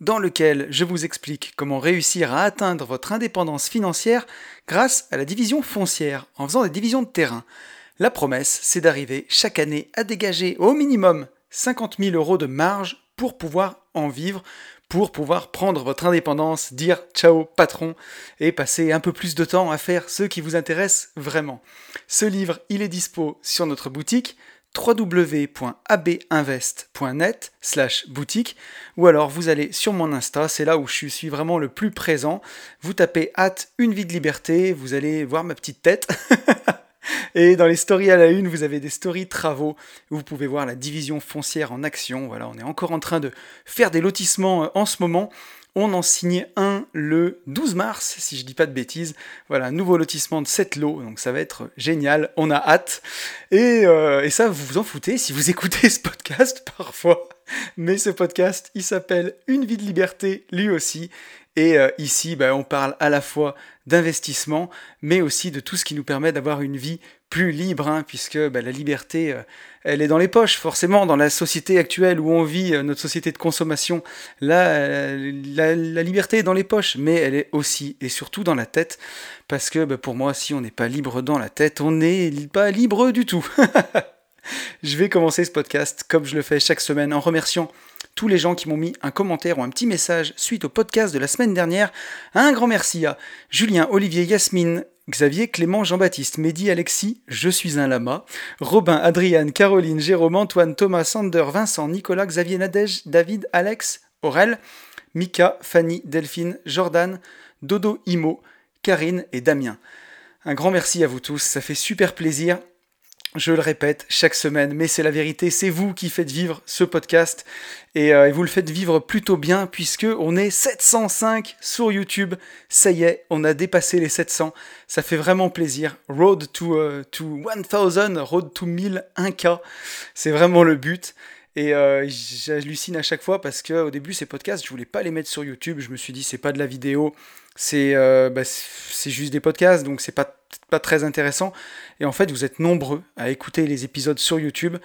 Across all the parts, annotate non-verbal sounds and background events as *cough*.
dans lequel je vous explique comment réussir à atteindre votre indépendance financière grâce à la division foncière, en faisant des divisions de terrain. La promesse, c'est d'arriver chaque année à dégager au minimum 50 000 euros de marge pour pouvoir en vivre, pour pouvoir prendre votre indépendance, dire ciao patron et passer un peu plus de temps à faire ce qui vous intéresse vraiment. Ce livre, il est dispo sur notre boutique www.abinvest.net slash boutique ou alors vous allez sur mon Insta, c'est là où je suis vraiment le plus présent. Vous tapez hâte une vie de liberté, vous allez voir ma petite tête. *laughs* Et dans les stories à la une, vous avez des stories travaux où vous pouvez voir la division foncière en action. Voilà, on est encore en train de faire des lotissements euh, en ce moment. On en signe un le 12 mars, si je dis pas de bêtises. Voilà, nouveau lotissement de 7 lots, donc ça va être génial, on a hâte. Et, euh, et ça, vous vous en foutez si vous *laughs* écoutez ce podcast parfois. Mais ce podcast, il s'appelle Une vie de liberté, lui aussi. Et euh, ici, bah, on parle à la fois d'investissement, mais aussi de tout ce qui nous permet d'avoir une vie plus libre, hein, puisque bah, la liberté, euh, elle est dans les poches, forcément, dans la société actuelle où on vit, euh, notre société de consommation, là, euh, la, liberté est dans les poches, mais elle est aussi et surtout dans la tête, parce que bah, pour moi, si on n'est pas libre dans la tête, on n'est pas libre du tout. *laughs* je vais commencer ce podcast comme je le fais chaque semaine en remerciant tous les gens qui m'ont mis un commentaire ou un petit message suite au podcast de la semaine dernière. Un grand merci à Julien, Olivier, Yasmine, Xavier, Clément, Jean-Baptiste, Mehdi, Alexis, Je suis un lama, Robin, Adriane, Caroline, Jérôme, Antoine, Thomas, Sander, Vincent, Nicolas, Xavier, Nadège, David, Alex, Aurel, Mika, Fanny, Delphine, Jordan, Dodo, Imo, Karine et Damien. Un grand merci à vous tous, ça fait super plaisir. Je le répète chaque semaine, mais c'est la vérité, c'est vous qui faites vivre ce podcast euh, et, vous le faites vivre plutôt bien puisque on est 705 sur YouTube. Ça y est, on a dépassé les 700. Ça fait vraiment plaisir. Road to, uh, to 1000, road to 1000, 1K. C'est vraiment le but. Et euh, j'hallucine à chaque fois parce qu'au début, ces podcasts, je voulais pas les mettre sur YouTube. Je me suis dit, c'est pas de la vidéo, c'est euh, bah, juste des podcasts, donc c'est pas, pas très intéressant. Et en fait, vous êtes nombreux à écouter les épisodes sur YouTube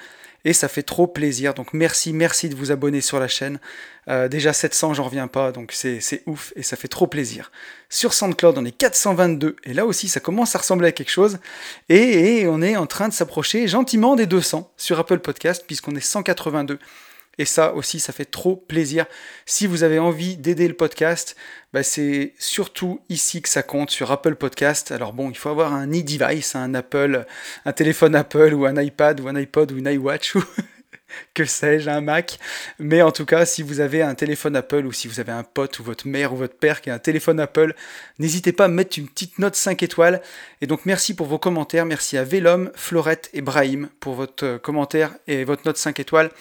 et ça fait trop plaisir. Donc merci, merci de vous abonner sur la chaîne. Euh, déjà 700, j'en reviens pas, donc c'est ouf et ça fait trop plaisir. Sur SoundCloud, on est 422 et là aussi, ça commence à ressembler à quelque chose. Et, et on est en train de s'approcher gentiment des 200 sur Apple Podcast puisqu'on est 182. Et ça aussi, ça fait trop plaisir. Si vous avez envie d'aider le podcast, bah, c'est surtout ici que ça compte, sur Apple Podcast. Alors bon, il faut avoir un e-device, un Apple, un téléphone Apple ou un iPad ou un iPod ou une iWatch ou *laughs* que sais-je, un Mac. Mais en tout cas, si vous avez un téléphone Apple ou si vous avez un pote ou votre mère ou votre père qui a un téléphone Apple, n'hésitez pas à mettre une petite note 5 étoiles. Et donc merci pour vos commentaires. Merci à Vélom, Florette et Brahim pour votre euh, commentaire et votre note 5 étoiles.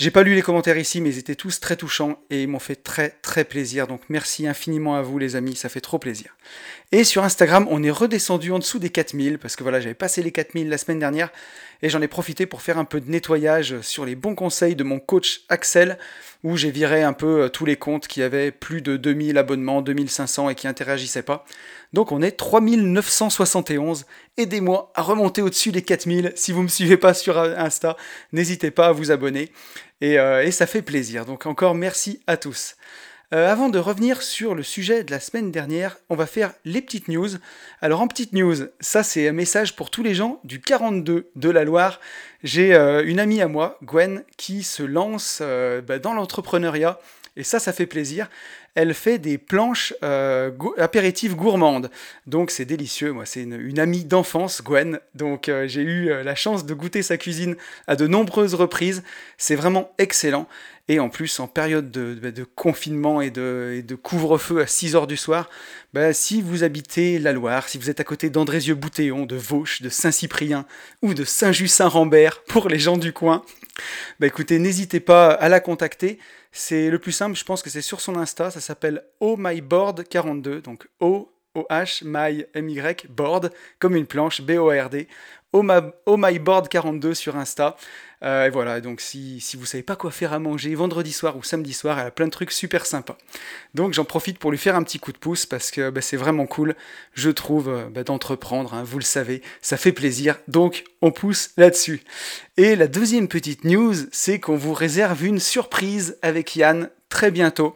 J'ai pas lu les commentaires ici, mais ils étaient tous très touchants et ils m'ont fait très très plaisir. Donc merci infiniment à vous les amis, ça fait trop plaisir. Et sur Instagram, on est redescendu en dessous des 4000 parce que voilà, j'avais passé les 4000 la semaine dernière et j'en ai profité pour faire un peu de nettoyage sur les bons conseils de mon coach Axel où j'ai viré un peu euh, tous les comptes qui avaient plus de 2000 abonnements, 2500 et qui interagissaient pas. Donc on est 3971. Aidez-moi à remonter au-dessus des 4000. Si vous me suivez pas sur Insta, n'hésitez pas à vous abonner. Euh, et, ça fait plaisir. Donc encore merci à tous. Euh, avant de revenir sur le sujet de la semaine dernière, on va faire les petites news. Alors en petites news, ça c'est un message pour tous les gens du 42 de la Loire. J'ai euh, une amie à moi, Gwen, qui se lance bah, dans l'entrepreneuriat. Et ça, ça fait plaisir elle fait des planches euh, apéritives gourmandes. Donc c'est délicieux. Moi, c'est une, amie d'enfance, Gwen. Donc euh, j'ai eu euh, la chance de goûter sa cuisine à de nombreuses reprises. C'est vraiment excellent. Et en plus, en période de, bah, confinement et de, couvre-feu à 6 heures du soir, bah, si vous habitez la Loire, si vous êtes à côté d'Andrézieux-Boutéon, de Vauche, de Saint-Cyprien ou de Saint-Just-Saint-Rambert *laughs* pour les gens du coin, bah, écoutez, n'hésitez pas à la contacter C'est le plus simple, je pense que c'est sur son Insta, ça s'appelle Oh My Board 42, donc O O H M Y Board comme une planche B O R D. Oh oh My Board 42 sur Insta. Euh, et voilà, donc si, si vous savez pas quoi faire à manger vendredi soir ou samedi soir, elle a plein de trucs super sympas. Donc j'en profite pour lui faire un petit coup de pouce parce que bah, c'est vraiment cool, je trouve, euh, bah, d'entreprendre, hein, vous le savez, ça fait plaisir, donc on pousse là-dessus. Et la deuxième petite news, c'est qu'on vous réserve une surprise avec Yann très bientôt.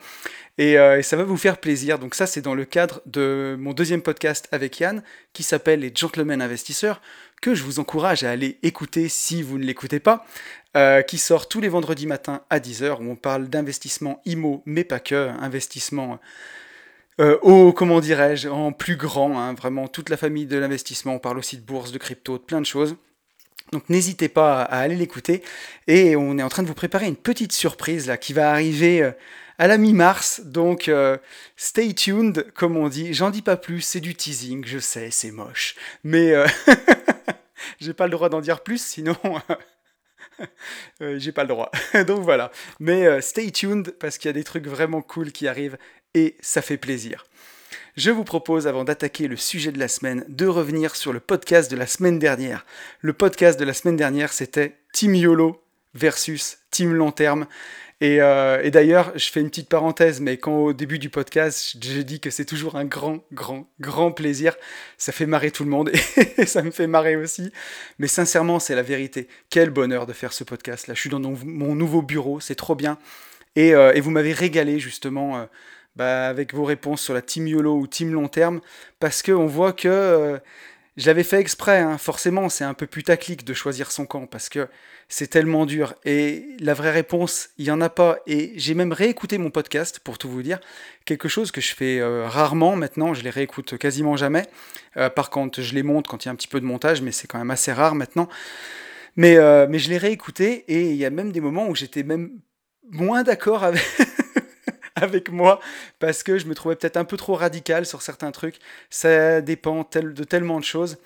Et, euh, et, ça va vous faire plaisir. Donc ça, c'est dans le cadre de mon deuxième podcast avec Yann, qui s'appelle Les Gentlemen Investisseurs je vous encourage à aller écouter si vous ne l'écoutez pas, euh, qui sort tous les vendredis matins à 10h, où on parle d'investissement IMO, mais pas que, investissement euh, au, comment dirais-je, en plus grand, hein, vraiment toute la famille de l'investissement, on parle aussi de bourse, de crypto, de plein de choses. Donc n'hésitez pas à, aller l'écouter. Et on est en train de vous préparer une petite surprise là qui va arriver euh, à la mi-mars. Donc euh, stay tuned, comme on dit. J'en dis pas plus, c'est du teasing, je sais, c'est moche. Mais *laughs* j'ai pas le droit d'en dire plus, sinon *laughs* euh, j'ai pas le droit. *laughs* Donc voilà. Mais euh, stay tuned parce qu'il y a des trucs vraiment cool qui arrivent et ça fait plaisir. Je vous propose, avant d'attaquer le sujet de la semaine, de revenir sur le podcast de la semaine dernière. Le podcast de la semaine dernière, c'était Team YOLO versus Team Long Terme. Euh, et, d'ailleurs, je fais une petite parenthèse, mais quand au début du podcast, je dis que c'est toujours un grand, grand, grand plaisir, ça fait marrer tout le monde *laughs* et ça me fait marrer aussi. Mais sincèrement, c'est la vérité. Quel bonheur de faire ce podcast. Là, je suis dans mon, nouveau bureau, c'est trop bien. Et, euh, vous m'avez régalé justement euh, bah, avec vos réponses sur la team YOLO ou team long terme, parce qu'on voit que je l'avais fait exprès, hein. forcément, c'est un peu putaclic de choisir son camp parce que c'est tellement dur. Et la vraie réponse, il n'y en a pas. Et j'ai même réécouté mon podcast, pour tout vous dire. Quelque chose que je fais euh, rarement maintenant, je les réécoute quasiment jamais. Euh, par contre, je les monte quand il y a un petit peu de montage, mais c'est quand même assez rare maintenant. Mais, euh, mais je l'ai réécouté et il y a même des moments où j'étais même moins d'accord avec. Avec moi parce que je me trouvais peut-être un peu trop radical sur certains trucs. Ça dépend de tellement de choses.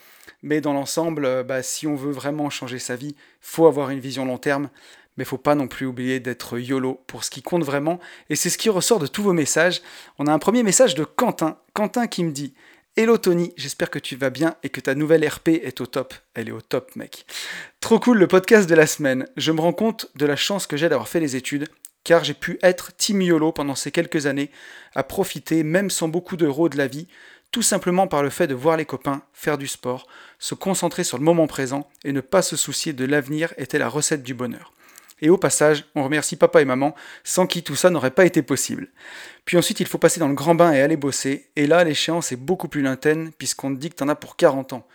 Mais dans l'ensemble, euh, bah, si on veut vraiment changer sa vie, faut avoir une vision long terme. Mais faut pas non plus oublier d'être YOLO pour ce qui compte vraiment. Et c'est ce qui ressort de tous vos messages. On a un premier message de Quentin. Quentin qui me dit Hello Tony, j'espère que tu vas bien et que ta nouvelle RP est au top. Elle est au top, mec. Trop cool le podcast de la semaine. Je me rends compte de la chance que j'ai d'avoir fait les études car j'ai pu être Team YOLO pendant ces quelques années, à profiter, même sans beaucoup d'euros, de la vie, tout simplement par le fait de voir les copains, faire du sport, se concentrer sur le moment présent et ne pas se soucier de l'avenir était la recette du bonheur. Et au passage, on remercie papa et maman, sans qui tout ça n'aurait pas été possible. Puis ensuite, il faut passer dans le grand bain et aller bosser, et là, l'échéance est beaucoup plus lointaine, puisqu'on te dit que t'en as pour 40 ans.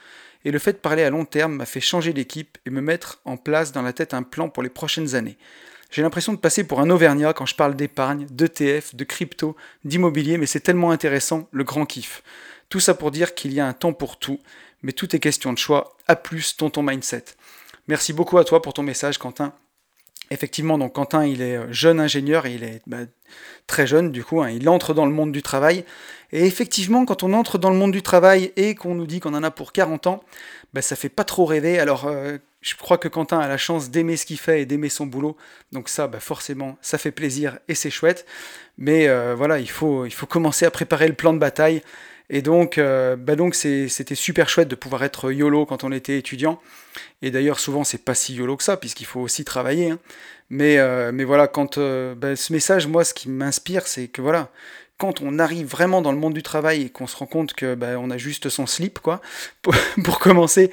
Et le fait de parler à long terme m'a fait changer d'équipe et me mettre en place dans la tête un plan pour les prochaines années. J'ai l'impression de passer pour un Auvergnat quand je parle d'épargne, d'ETF, de crypto, d'immobilier, mais c'est tellement intéressant, le grand kiff. Tout ça pour dire qu'il y a un temps pour tout, mais tout est question de choix. À plus, ton mindset. Merci beaucoup à toi pour ton message, Quentin. Effectivement, donc Quentin, il est euh, jeune ingénieur, il est bah, très jeune du coup, hein. il entre dans le monde du travail. Et effectivement, quand on entre dans le monde du travail et qu'on nous dit qu'on en a pour 40 ans, bah, ça fait pas trop rêver. Alors, euh, je crois que Quentin a la chance d'aimer ce qu'il fait et d'aimer son boulot. Donc ça, bah forcément, ça fait plaisir et c'est chouette. Mais euh, voilà, il faut, commencer à préparer le plan de bataille. Et donc, euh, bah donc c'était super chouette de pouvoir être YOLO quand on était étudiant. Et d'ailleurs, souvent, c'est pas si YOLO que ça, puisqu'il faut aussi travailler. Hein. Mais, mais voilà, quand bah, ce message, moi, ce qui m'inspire, c'est que voilà, quand on arrive vraiment dans le monde du travail et qu'on se rend compte que bah, on a juste son slip, quoi, *laughs* pour commencer,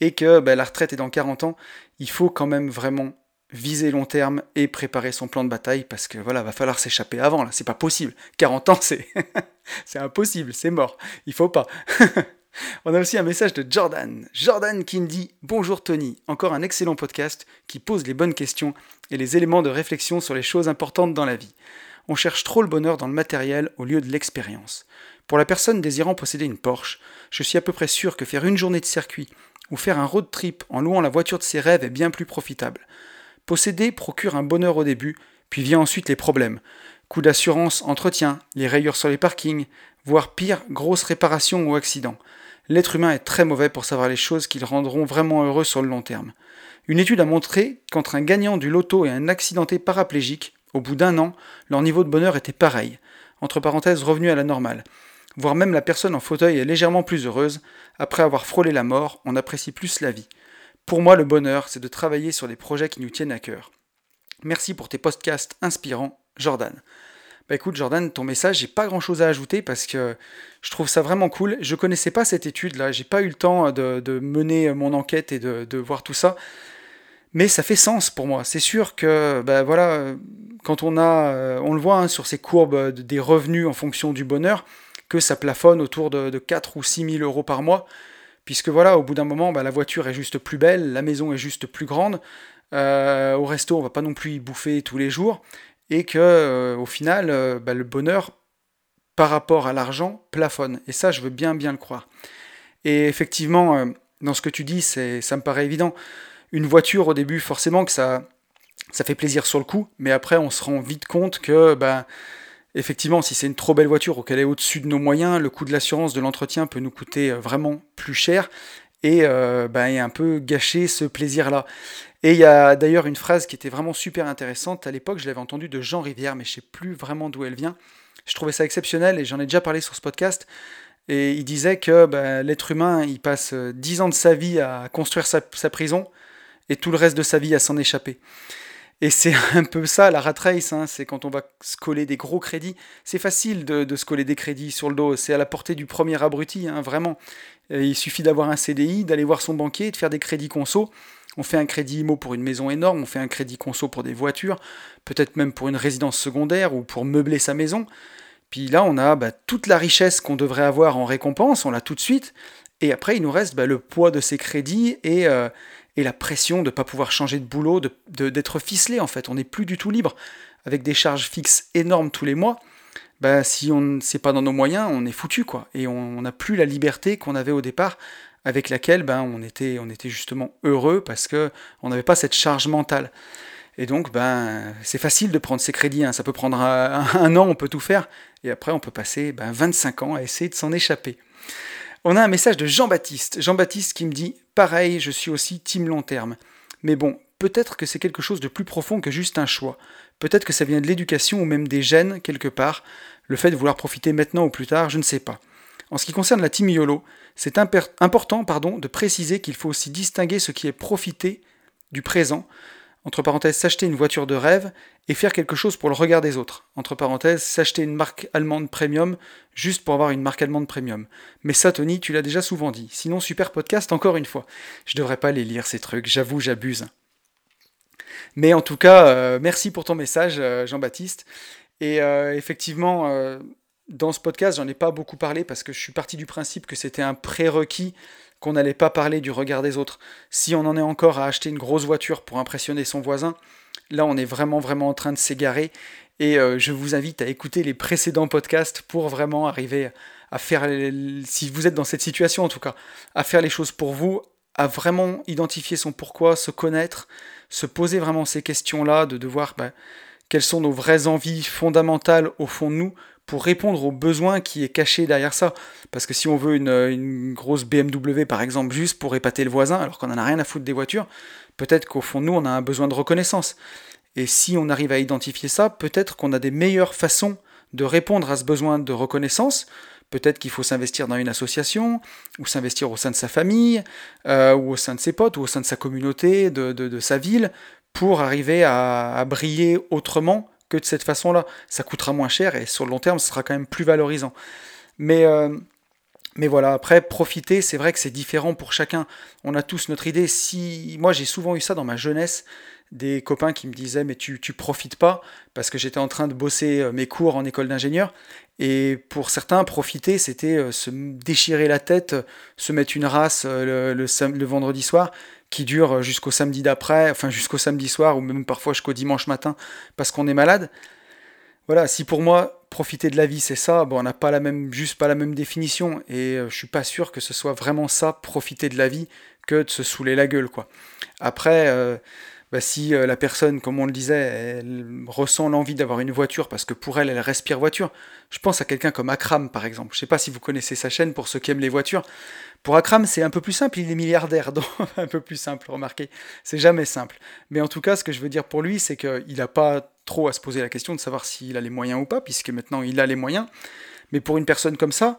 et que ben, la retraite est dans 40 ans, il faut quand même vraiment viser long terme et préparer son plan de bataille parce que voilà, va falloir s'échapper avant là, c'est pas possible. 40 ans, c'est *laughs* c'est impossible, c'est mort. Il faut pas. *laughs* On a aussi un message de Jordan. Jordan qui me dit Bonjour Tony, encore un excellent podcast qui pose les bonnes questions et les éléments de réflexion sur les choses importantes dans la vie. On cherche trop le bonheur dans le matériel au lieu de l'expérience. Pour la personne désirant posséder une Porsche, je suis à peu près sûr que faire une journée de circuit ou faire un road trip en louant la voiture de ses rêves est bien plus profitable. Posséder procure un bonheur au début, puis vient ensuite les problèmes. Coût d'assurance, entretien, les rayures sur les parkings, voire pire, grosses réparations ou accidents. L'être humain est très mauvais pour savoir les choses qui le rendront vraiment heureux sur le long terme. Une étude a montré qu'entre un gagnant du loto et un accidenté paraplégique, Au bout d'un an, leur niveau de bonheur était pareil, entre parenthèses revenu à la normale. Voire même la personne en fauteuil est légèrement plus heureuse, après avoir frôlé la mort, on apprécie plus la vie. Pour moi, le bonheur, c'est de travailler sur des projets qui nous tiennent à cœur. Merci pour tes podcasts inspirants, Jordan. Bah écoute Jordan, ton message, j'ai pas grand chose à ajouter parce que je trouve ça vraiment cool. Je connaissais pas cette étude là, j'ai pas eu le temps de, mener mon enquête et de, voir tout ça. Mais ça fait sens pour moi. C'est sûr que, ben voilà, quand on a, on le voit hein, sur ces courbes des revenus en fonction du bonheur, que ça plafonne autour de, 4 ou 6 000 euros par mois. Puisque voilà, au bout d'un moment, bah, la voiture est juste plus belle, la maison est juste plus grande. Euh, au resto, on va pas non plus y bouffer tous les jours et que euh, au final, euh, bah, le bonheur par rapport à l'argent plafonne. Et ça, je veux bien bien le croire. Et effectivement, euh, dans ce que tu dis, ça me paraît évident. Une voiture, au début, forcément que ça, ça fait plaisir sur le coup, mais après, on se rend vite compte que, bah, effectivement, si c'est une trop belle voiture ou qu'elle est au-dessus de nos moyens, le coût de l'assurance, de l'entretien peut nous coûter vraiment plus cher et, bah, et un peu gâcher ce plaisir-là. Et il y a d'ailleurs une phrase qui était vraiment super intéressante. À l'époque, je l'avais entendue de Jean Rivière, mais je ne sais plus vraiment d'où elle vient. Je trouvais ça exceptionnel et j'en ai déjà parlé sur ce podcast. Et il disait que bah, l'être humain, il passe 10 ans de sa vie à construire sa, prison et tout le reste de sa vie à s'en échapper. Et c'est *laughs* un peu ça la rat race, hein. c'est quand on va se coller des gros crédits. C'est facile de, se coller des crédits sur le dos, c'est à la portée du premier abruti, hein, vraiment. il suffit d'avoir un CDI, d'aller voir son banquier, de faire des crédits conso. On fait un crédit IMO pour une maison énorme, on fait un crédit conso pour des voitures, peut-être même pour une résidence secondaire ou pour meubler sa maison. Puis là, on a bah, toute la richesse qu'on devrait avoir en récompense, on l'a tout de suite. Et après, il nous reste bah, le poids de ces crédits et, euh, la pression de ne pas pouvoir changer de boulot, d'être ficelé en fait. On n'est plus du tout libre. Avec des charges fixes énormes tous les mois, bah, si on ne sait pas dans nos moyens, on est foutu quoi. Et on n'a plus la liberté qu'on avait au départ avec laquelle ben, on, était, on était justement heureux parce qu'on n'avait pas cette charge mentale. Et donc, ben, c'est facile de prendre ces crédits. Hein. Ça peut prendre un, an, on peut tout faire. Et après, on peut passer ben, 25 ans à essayer de s'en échapper. On a un message de Jean-Baptiste. Jean-Baptiste qui me dit Pareil, je suis aussi team long terme. Mais bon, peut-être que c'est quelque chose de plus profond que juste un choix. Peut-être que ça vient de l'éducation ou même des gènes quelque part. Le fait de vouloir profiter maintenant ou plus tard, je ne sais pas. En ce qui concerne la team YOLO, c'est important pardon, de préciser qu'il faut aussi distinguer ce qui est profiter du présent, entre parenthèses s'acheter une voiture de rêve, et faire quelque chose pour le regard des autres, entre parenthèses s'acheter une marque allemande premium juste pour avoir une marque allemande premium. Mais ça Tony, tu l'as déjà souvent dit. Sinon super podcast encore une fois. Je devrais pas les lire ces trucs, j'avoue j'abuse. Mais en tout cas, euh, merci pour ton message euh, Jean-Baptiste. Et euh, effectivement, dans ce podcast, j'en ai pas beaucoup parlé parce que je suis parti du principe que c'était un prérequis qu'on n'allait pas parler du regard des autres. Si on en est encore à acheter une grosse voiture pour impressionner son voisin, là on est vraiment vraiment en train de s'égarer et euh, je vous invite à écouter les précédents podcasts pour vraiment arriver à faire, si vous êtes dans cette situation en tout cas, à faire les choses pour vous, à vraiment identifier son pourquoi, se connaître, se poser vraiment ces questions-là, de devoir bah, quelles sont nos vraies envies fondamentales au fond de nous pour répondre aux besoins qui est caché derrière ça. Parce que si on veut une, grosse BMW par exemple juste pour épater le voisin alors qu'on n'en a rien à foutre des voitures, peut-être qu'au fond de nous on a un besoin de reconnaissance. Et si on arrive à identifier ça, peut-être qu'on a des meilleures façons de répondre à ce besoin de reconnaissance. Peut-être qu'il faut s'investir dans une association, ou s'investir au sein de sa famille, euh, ou au sein de ses potes, ou au sein de sa communauté, de, sa ville, pour arriver à briller autrement que de cette façon-là. Ça coûtera moins cher et sur le long terme, ce sera quand même plus valorisant. Mais, euh, mais voilà, après, profiter, c'est vrai que c'est différent pour chacun. On a tous notre idée. Si Moi, j'ai souvent eu ça dans ma jeunesse, des copains qui me disaient mais tu, tu profites pas parce que j'étais en train de bosser euh, mes cours en école d'ingénieur et pour certains profiter c'était euh, se déchirer la tête se mettre une race le, le vendredi soir qui dure jusqu'au samedi d'après, enfin jusqu'au samedi soir ou même parfois jusqu'au dimanche matin parce qu'on est malade. Voilà, si pour moi profiter de la vie c'est ça, bon on n'a pas la même juste pas la même définition et euh, je suis pas sûr que ce soit vraiment ça profiter de la vie que de se saouler la gueule quoi. Après euh, bah, si euh, la personne, comme on le disait, elle ressent l'envie d'avoir une voiture parce que pour elle, elle respire voiture. Je pense à quelqu'un comme Akram, par exemple. Je ne sais pas si vous connaissez sa chaîne pour ceux qui aiment les voitures. Pour Akram, c'est un peu plus simple, il est milliardaire, *laughs* donc un peu plus simple, remarquez. C'est jamais simple. Mais en tout cas, ce que je veux dire pour lui, c'est qu'il n'a pas trop à se poser la question de savoir s'il a les moyens ou pas, puisque maintenant il a les moyens. Mais pour une personne comme ça,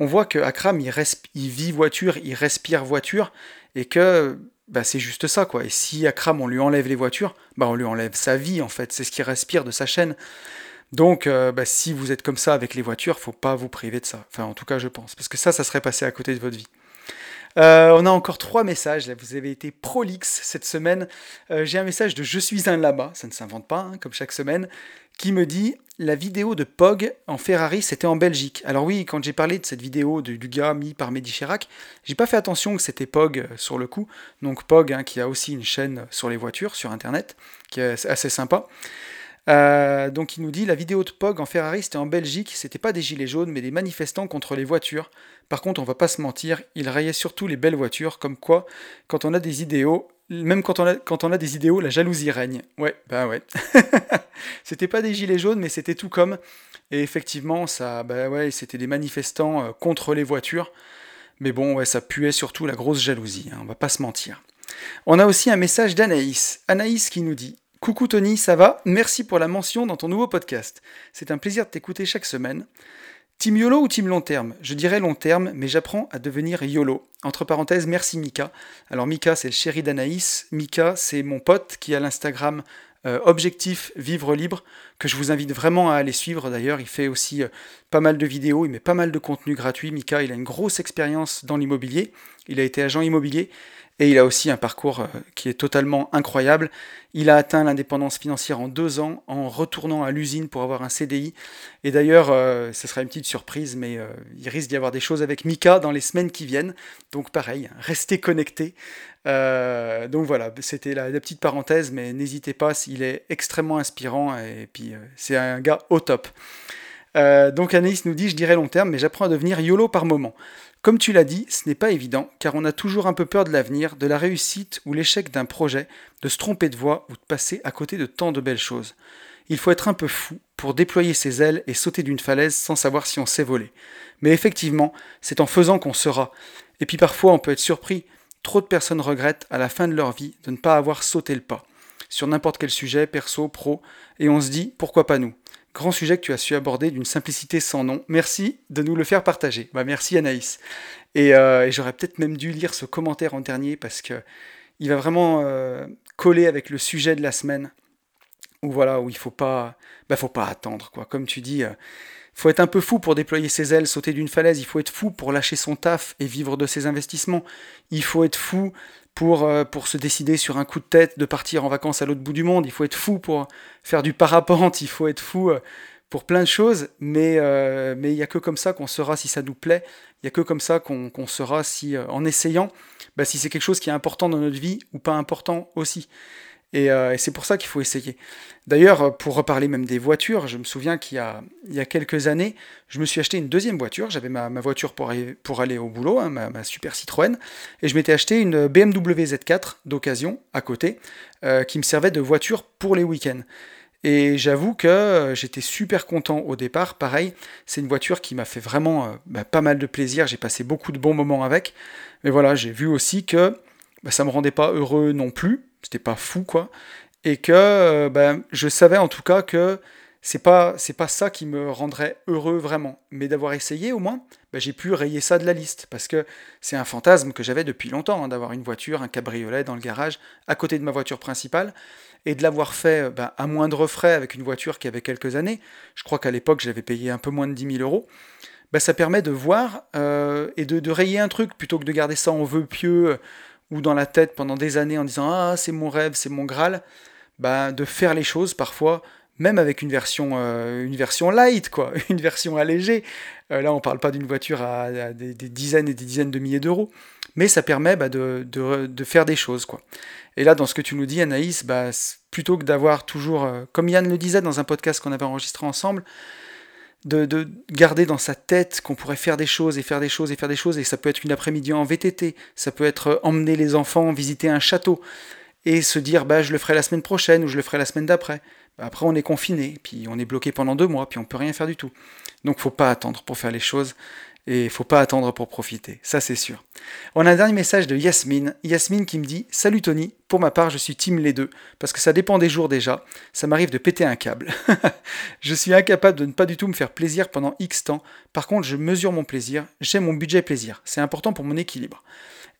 on voit que Akram, il, il vit voiture, il respire voiture, et que bah, c'est juste ça, quoi. Et si Akram, on lui enlève les voitures, bah, on lui enlève sa vie, en fait. C'est ce qui respire de sa chaîne. Donc, euh, bah, si vous êtes comme ça avec les voitures, faut pas vous priver de ça. Enfin, en tout cas, je pense. Parce que ça, ça serait passé à côté de votre vie. Euh, on a encore trois messages. Vous avez été prolixe cette semaine. Euh, j'ai un message de Je suis un lama, ça ne s'invente pas, hein, comme chaque semaine, qui me dit La vidéo de Pog en Ferrari, c'était en Belgique. Alors, oui, quand j'ai parlé de cette vidéo du, gars mis par Mehdi Chirac, j'ai pas fait attention que c'était Pog sur le coup. Donc, Pog, hein, qui a aussi une chaîne sur les voitures, sur internet, qui est assez sympa. Euh, donc il nous dit la vidéo de Pog en Ferrari c'était en Belgique, c'était pas des gilets jaunes mais des manifestants contre les voitures. Par contre on va pas se mentir, il rayait surtout les belles voitures, comme quoi quand on a des idéaux, même quand on a, des idéaux, la jalousie règne. Ouais, bah ouais. *laughs* c'était pas des gilets jaunes mais c'était tout comme. Et effectivement ça, bah ouais, c'était des manifestants euh, contre les voitures. Mais bon ouais, ça puait surtout la grosse jalousie, hein, on va pas se mentir. On a aussi un message d'Anaïs. Anaïs qui nous dit Coucou Tony, ça va? Merci pour la mention dans ton nouveau podcast. C'est un plaisir de t'écouter chaque semaine. Team YOLO ou team long terme? Je dirais long terme, mais j'apprends à devenir YOLO. Entre parenthèses, merci Mika. Alors Mika, c'est le chéri d'Anaïs. Mika, c'est mon pote qui a l'Instagram euh, Objectif Vivre Libre, que je vous invite vraiment à aller suivre d'ailleurs. Il fait aussi euh, pas mal de vidéos, il met pas mal de contenu gratuit. Mika, il a une grosse expérience dans l'immobilier. Il a été agent immobilier et il a aussi un parcours euh, qui est totalement incroyable. Il a atteint l'indépendance financière en deux ans en retournant à l'usine pour avoir un CDI. Et d'ailleurs, euh, ce sera une petite surprise, mais euh, il risque d'y avoir des choses avec Mika dans les semaines qui viennent. Donc pareil, restez connectés. donc voilà, c'était la, petite parenthèse, mais n'hésitez pas, il est extrêmement inspirant et puis c'est un gars au top. donc Anaïs nous dit, je dirais long terme, mais j'apprends à devenir YOLO par moment. Comme tu l'as dit, ce n'est pas évident, car on a toujours un peu peur de l'avenir, de la réussite ou l'échec d'un projet, de se tromper de voie ou de passer à côté de tant de belles choses. Il faut être un peu fou pour déployer ses ailes et sauter d'une falaise sans savoir si on sait voler. Mais effectivement, c'est en faisant qu'on sera. Et puis parfois on peut être surpris. Trop de personnes regrettent à la fin de leur vie de ne pas avoir sauté le pas. Sur n'importe quel sujet, perso, pro, et on se dit pourquoi pas nous? Grand sujet que tu as su aborder d'une simplicité sans nom. Merci de nous le faire partager. Bah, merci Anaïs. Euh, et, j'aurais peut-être même dû lire ce commentaire en dernier parce que il va vraiment euh, coller avec le sujet de la semaine. Où voilà, il faut pas, bah, faut pas attendre quoi. Comme tu dis, euh, faut être un peu fou pour déployer ses ailes, sauter d'une falaise. Il faut être fou pour lâcher son taf et vivre de ses investissements. Il faut être fou pour, euh, se décider sur un coup de tête de partir en vacances à l'autre bout du monde. Il faut être fou pour faire du parapente, il faut être fou euh, pour plein de choses, mais euh, il n'y a que comme ça qu'on saura si ça nous plaît, il n'y a que comme ça qu'on qu'on saura si, en essayant, bah, si c'est quelque chose qui est important dans notre vie ou pas important aussi. Euh, et, c'est pour ça qu'il faut essayer. D'ailleurs, pour reparler même des voitures, je me souviens qu'il y a, il y a quelques années, je me suis acheté une deuxième voiture. J'avais ma, voiture pour aller, pour aller au boulot, hein, ma, super Citroën, et je m'étais acheté une BMW Z4 d'occasion à côté, euh, qui me servait de voiture pour les week-ends. Et j'avoue que euh, j'étais super content au départ. Pareil, c'est une voiture qui m'a fait vraiment bah, pas mal de plaisir. J'ai passé beaucoup de bons moments avec. Mais voilà, j'ai vu aussi que bah, ça me rendait pas heureux non plus. C'était pas fou quoi, et que euh, ben, je savais en tout cas que c'est pas c'est pas ça qui me rendrait heureux vraiment, mais d'avoir essayé au moins, ben, j'ai pu rayer ça de la liste. Parce que c'est un fantasme que j'avais depuis longtemps hein, d'avoir une voiture, un cabriolet dans le garage à côté de ma voiture principale. Et de l'avoir fait ben, à moindre frais avec une voiture qui avait quelques années. Je crois qu'à l'époque j'avais payé un peu moins de 10 000 euros. Ben, ça permet de voir euh, et de, de, rayer un truc plutôt que de garder ça en vœu pieux ou dans la tête pendant des années en disant ah c'est mon rêve, c'est mon graal, bah, de faire les choses parfois, même avec une version, euh, une version light, quoi, *laughs* une version allégée. Euh, là, on parle pas d'une voiture à, des, dizaines et des dizaines de milliers d'euros, mais ça permet bah, de, de, faire des choses, quoi. Et là, dans ce que tu nous dis, Anaïs, bah, plutôt que d'avoir toujours, euh, comme Yann le disait dans un podcast qu'on avait enregistré ensemble, de, garder dans sa tête qu'on pourrait faire des choses et faire des choses et faire des choses, et ça peut être une après-midi en VTT, ça peut être euh, emmener les enfants visiter un château, et se dire bah je le ferai la semaine prochaine ou je le ferai la semaine d'après. Après on est confiné, puis on est bloqué pendant deux mois, puis on peut rien faire du tout. Donc faut pas attendre pour faire les choses. Et il faut pas attendre pour profiter, ça c'est sûr. On a un dernier message de Yasmine. Yasmine qui me dit Salut Tony, pour ma part je suis team les deux, parce que ça dépend des jours déjà, ça m'arrive de péter un câble. *laughs* je suis incapable de ne pas du tout me faire plaisir pendant X temps, par contre je mesure mon plaisir, j'ai mon budget plaisir, c'est important pour mon équilibre.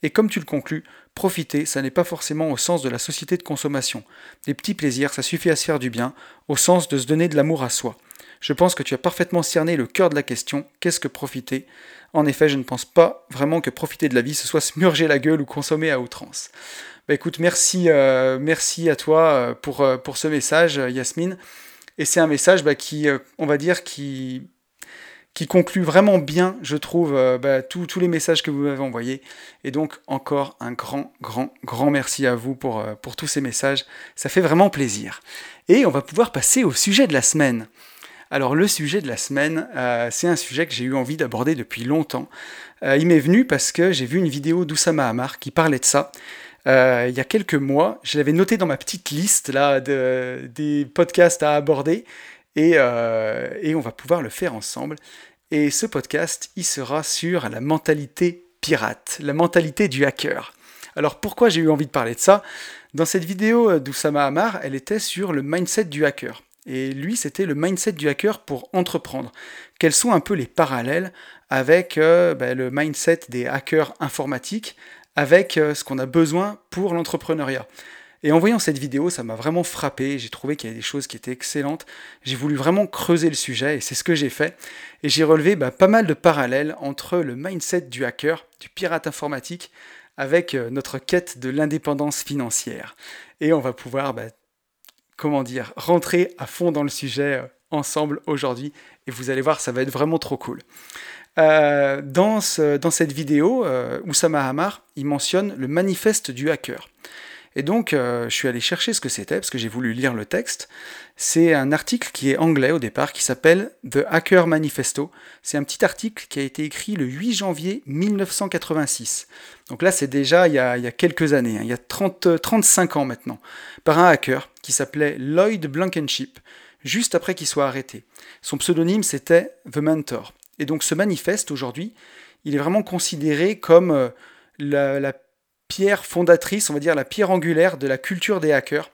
Et comme tu le conclus, profiter, ça n'est pas forcément au sens de la société de consommation. Des petits plaisirs, ça suffit à se faire du bien, au sens de se donner de l'amour à soi. Je pense que tu as parfaitement cerné le cœur de la question, qu'est-ce que profiter? En effet, je ne pense pas vraiment que profiter de la vie, ce soit *laughs* se la gueule ou consommer à outrance. Bah écoute, merci, euh, merci à toi euh, pour, euh, pour ce message, Yasmine. Et c'est un message bah, qui, on va dire, qui, conclut vraiment bien, je trouve, bah, tous les messages que vous m'avez envoyés. Et donc, encore un grand, grand, grand merci à vous pour tous ces messages. Ça fait vraiment plaisir. Et on va pouvoir passer au sujet de la semaine. Alors le sujet de la semaine, euh, c'est un sujet que j'ai eu envie d'aborder depuis longtemps. Euh, il m'est venu parce que j'ai vu une vidéo d'Oussama Hamar qui parlait de ça. Euh, il y a quelques mois, je l'avais noté dans ma petite liste là de, des podcasts à aborder et, et on va pouvoir le faire ensemble. Et ce podcast, il sera sur la mentalité pirate, la mentalité du hacker. Alors pourquoi j'ai eu envie de parler de ça? Dans cette vidéo d'Oussama Hamar, elle était sur le mindset du hacker. Et lui, c'était le mindset du hacker pour entreprendre. Quels sont un peu les parallèles avec euh, ben, le mindset des hackers informatiques, avec euh, ce qu'on a besoin pour l'entrepreneuriat? Et en voyant cette vidéo, ça m'a vraiment frappé, j'ai trouvé qu'il y avait des choses qui étaient excellentes, j'ai voulu vraiment creuser le sujet et c'est ce que j'ai fait. Et j'ai relevé ben, pas mal de parallèles entre le mindset du hacker, du pirate informatique, avec euh, notre quête de l'indépendance financière. Et on va pouvoir ben, comment dire, rentrer à fond dans le sujet euh, ensemble aujourd'hui et vous allez voir, ça va être vraiment trop cool. Euh, dans, cette vidéo, euh, Oussama Hamar, il mentionne le manifeste du hacker. Et donc, je suis allé chercher ce que c'était, parce que j'ai voulu lire le texte. C'est un article qui est anglais au départ, qui s'appelle The Hacker Manifesto. C'est un petit article qui a été écrit le 8 janvier 1986. Donc là, c'est déjà il y, a, quelques années, hein. il y a 30, 35 ans maintenant, par un hacker qui s'appelait Lloyd Blankenship, juste après qu'il soit arrêté. Son pseudonyme, c'était The Mentor. Et donc ce manifeste, aujourd'hui, il est vraiment considéré comme euh, la, pierre fondatrice, on va dire la pierre angulaire de la culture des hackers.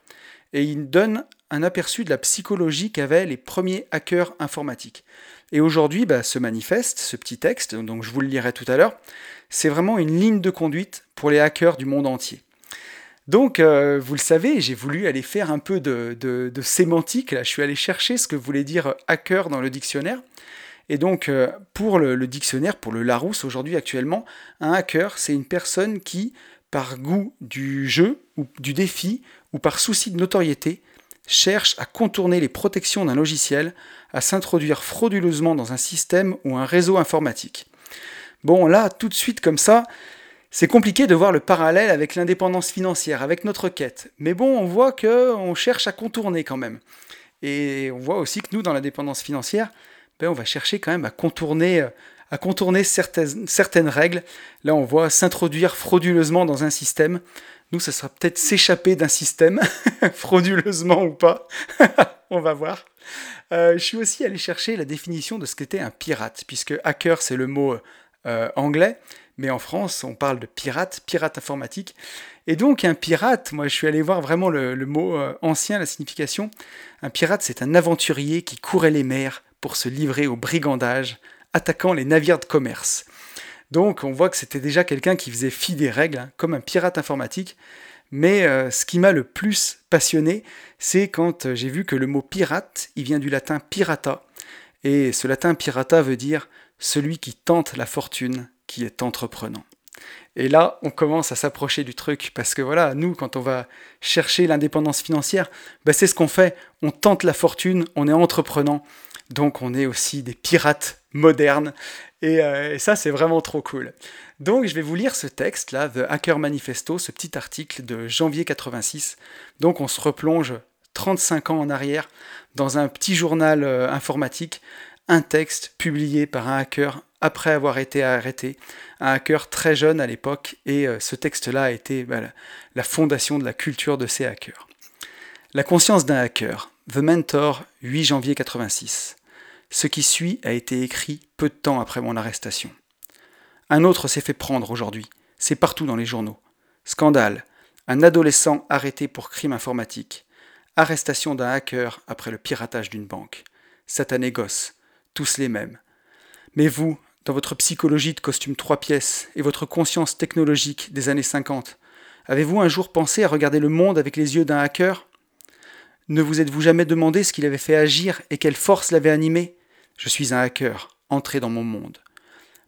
Et il donne un aperçu de la psychologie qu'avaient les premiers hackers informatiques. Et aujourd'hui, bah, ce manifeste, ce petit texte, donc je vous le lirai tout à l'heure, c'est vraiment une ligne de conduite pour les hackers du monde entier. Donc, euh, vous le savez, j'ai voulu aller faire un peu de, sémantique. Là. Je suis allé chercher ce que voulait dire hacker dans le dictionnaire. Et donc, euh, pour le, le, dictionnaire, pour le Larousse aujourd'hui actuellement, un hacker, c'est une personne qui, par goût du jeu ou du défi, ou par souci de notoriété, cherche à contourner les protections d'un logiciel, à s'introduire frauduleusement dans un système ou un réseau informatique. Bon, là, tout de suite comme ça, c'est compliqué de voir le parallèle avec l'indépendance financière, avec notre quête. Mais bon, on voit qu'on cherche à contourner quand même. Et on voit aussi que nous, dans l'indépendance financière, ben, on va chercher quand même à contourner, à contourner certaines, certaines règles. Là, on voit s'introduire frauduleusement dans un système. Nous, ça sera peut-être s'échapper d'un système, *laughs* frauduleusement ou pas. *laughs* on va voir. Euh, je suis aussi allé chercher la définition de ce qu'était un pirate, puisque hacker, c'est le mot euh, anglais, mais en France, on parle de pirate, pirate informatique. Et donc, un pirate, moi, je suis allé voir vraiment le, mot euh, ancien, la signification. Un pirate, c'est un aventurier qui courait les mers pour se livrer au brigandage, attaquant les navires de commerce. Donc, on voit que c'était déjà quelqu'un qui faisait fi des règles, hein, comme un pirate informatique. Mais euh, ce qui m'a le plus passionné, c'est quand j'ai vu que le mot pirate, il vient du latin pirata. Et ce latin pirata veut dire celui qui tente la fortune, qui est entreprenant. Et là, on commence à s'approcher du truc, parce que voilà, nous, quand on va chercher l'indépendance financière, ben c'est ce qu'on fait, on tente la fortune, on est entreprenant, donc on est aussi des pirates modernes, et, euh, et ça, c'est vraiment trop cool. Donc, je vais vous lire ce texte, là, The Hacker Manifesto, ce petit article de janvier 86. Donc, on se replonge 35 ans en arrière dans un petit journal euh, informatique un texte publié par un hacker après avoir été arrêté, un hacker très jeune à l'époque, et euh, ce texte-là a été bah, la fondation de la culture de ces hackers. La conscience d'un hacker, The Mentor, 8 janvier 86. Ce qui suit a été écrit peu de temps après mon arrestation. Un autre s'est fait prendre aujourd'hui. C'est partout dans les journaux. Scandale. Un adolescent arrêté pour crime informatique. Arrestation d'un hacker après le piratage d'une banque. Satané gosse. Tous les mêmes. Mais vous, dans votre psychologie de costume trois pièces et votre conscience technologique des années 50, avez-vous un jour pensé à regarder le monde avec les yeux d'un hacker? Ne vous êtes-vous jamais demandé ce qu'il avait fait agir et quelle force l'avait animé? Je suis un hacker, entré dans mon monde.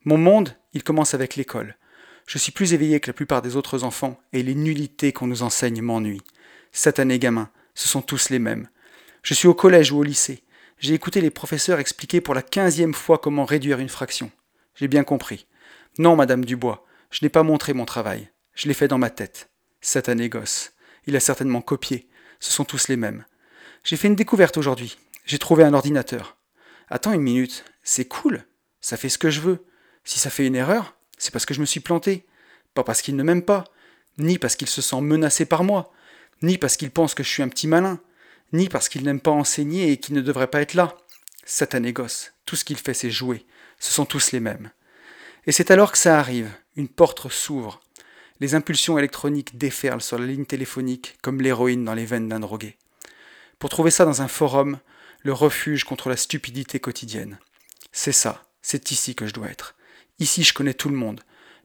Mon monde, il commence avec l'école. Je suis plus éveillé que la plupart des autres enfants et les nullités qu'on nous enseigne m'ennuient. Satanés gamins, ce sont tous les mêmes. Je suis au collège ou au lycée. J'ai écouté les professeurs expliquer pour la quinzième fois comment réduire une fraction. J'ai bien compris. Non, Madame Dubois, je n'ai pas montré mon travail. Je l'ai fait dans ma tête. Satané gosse. Il a certainement copié. Ce sont tous les mêmes. J'ai fait une découverte aujourd'hui. J'ai trouvé un ordinateur. Attends une minute. C'est cool. Ça fait ce que je veux. Si ça fait une erreur, c'est parce que je me suis planté. Pas parce qu'il ne m'aime pas, ni parce qu'il se sent menacé par moi, ni parce qu'il pense que je suis un petit malin, ni parce qu'il n'aime pas enseigner et qu'il ne devrait pas être là. Satané gosse. Tout ce qu'il fait, c'est jouer ce sont tous les mêmes. Et c'est alors que ça arrive, une porte s'ouvre, les impulsions électroniques déferlent sur la ligne téléphonique comme l'héroïne dans les veines d'un drogué. Pour trouver ça dans un forum, le refuge contre la stupidité quotidienne. C'est ça, c'est ici que je dois être. Ici je connais tout le monde,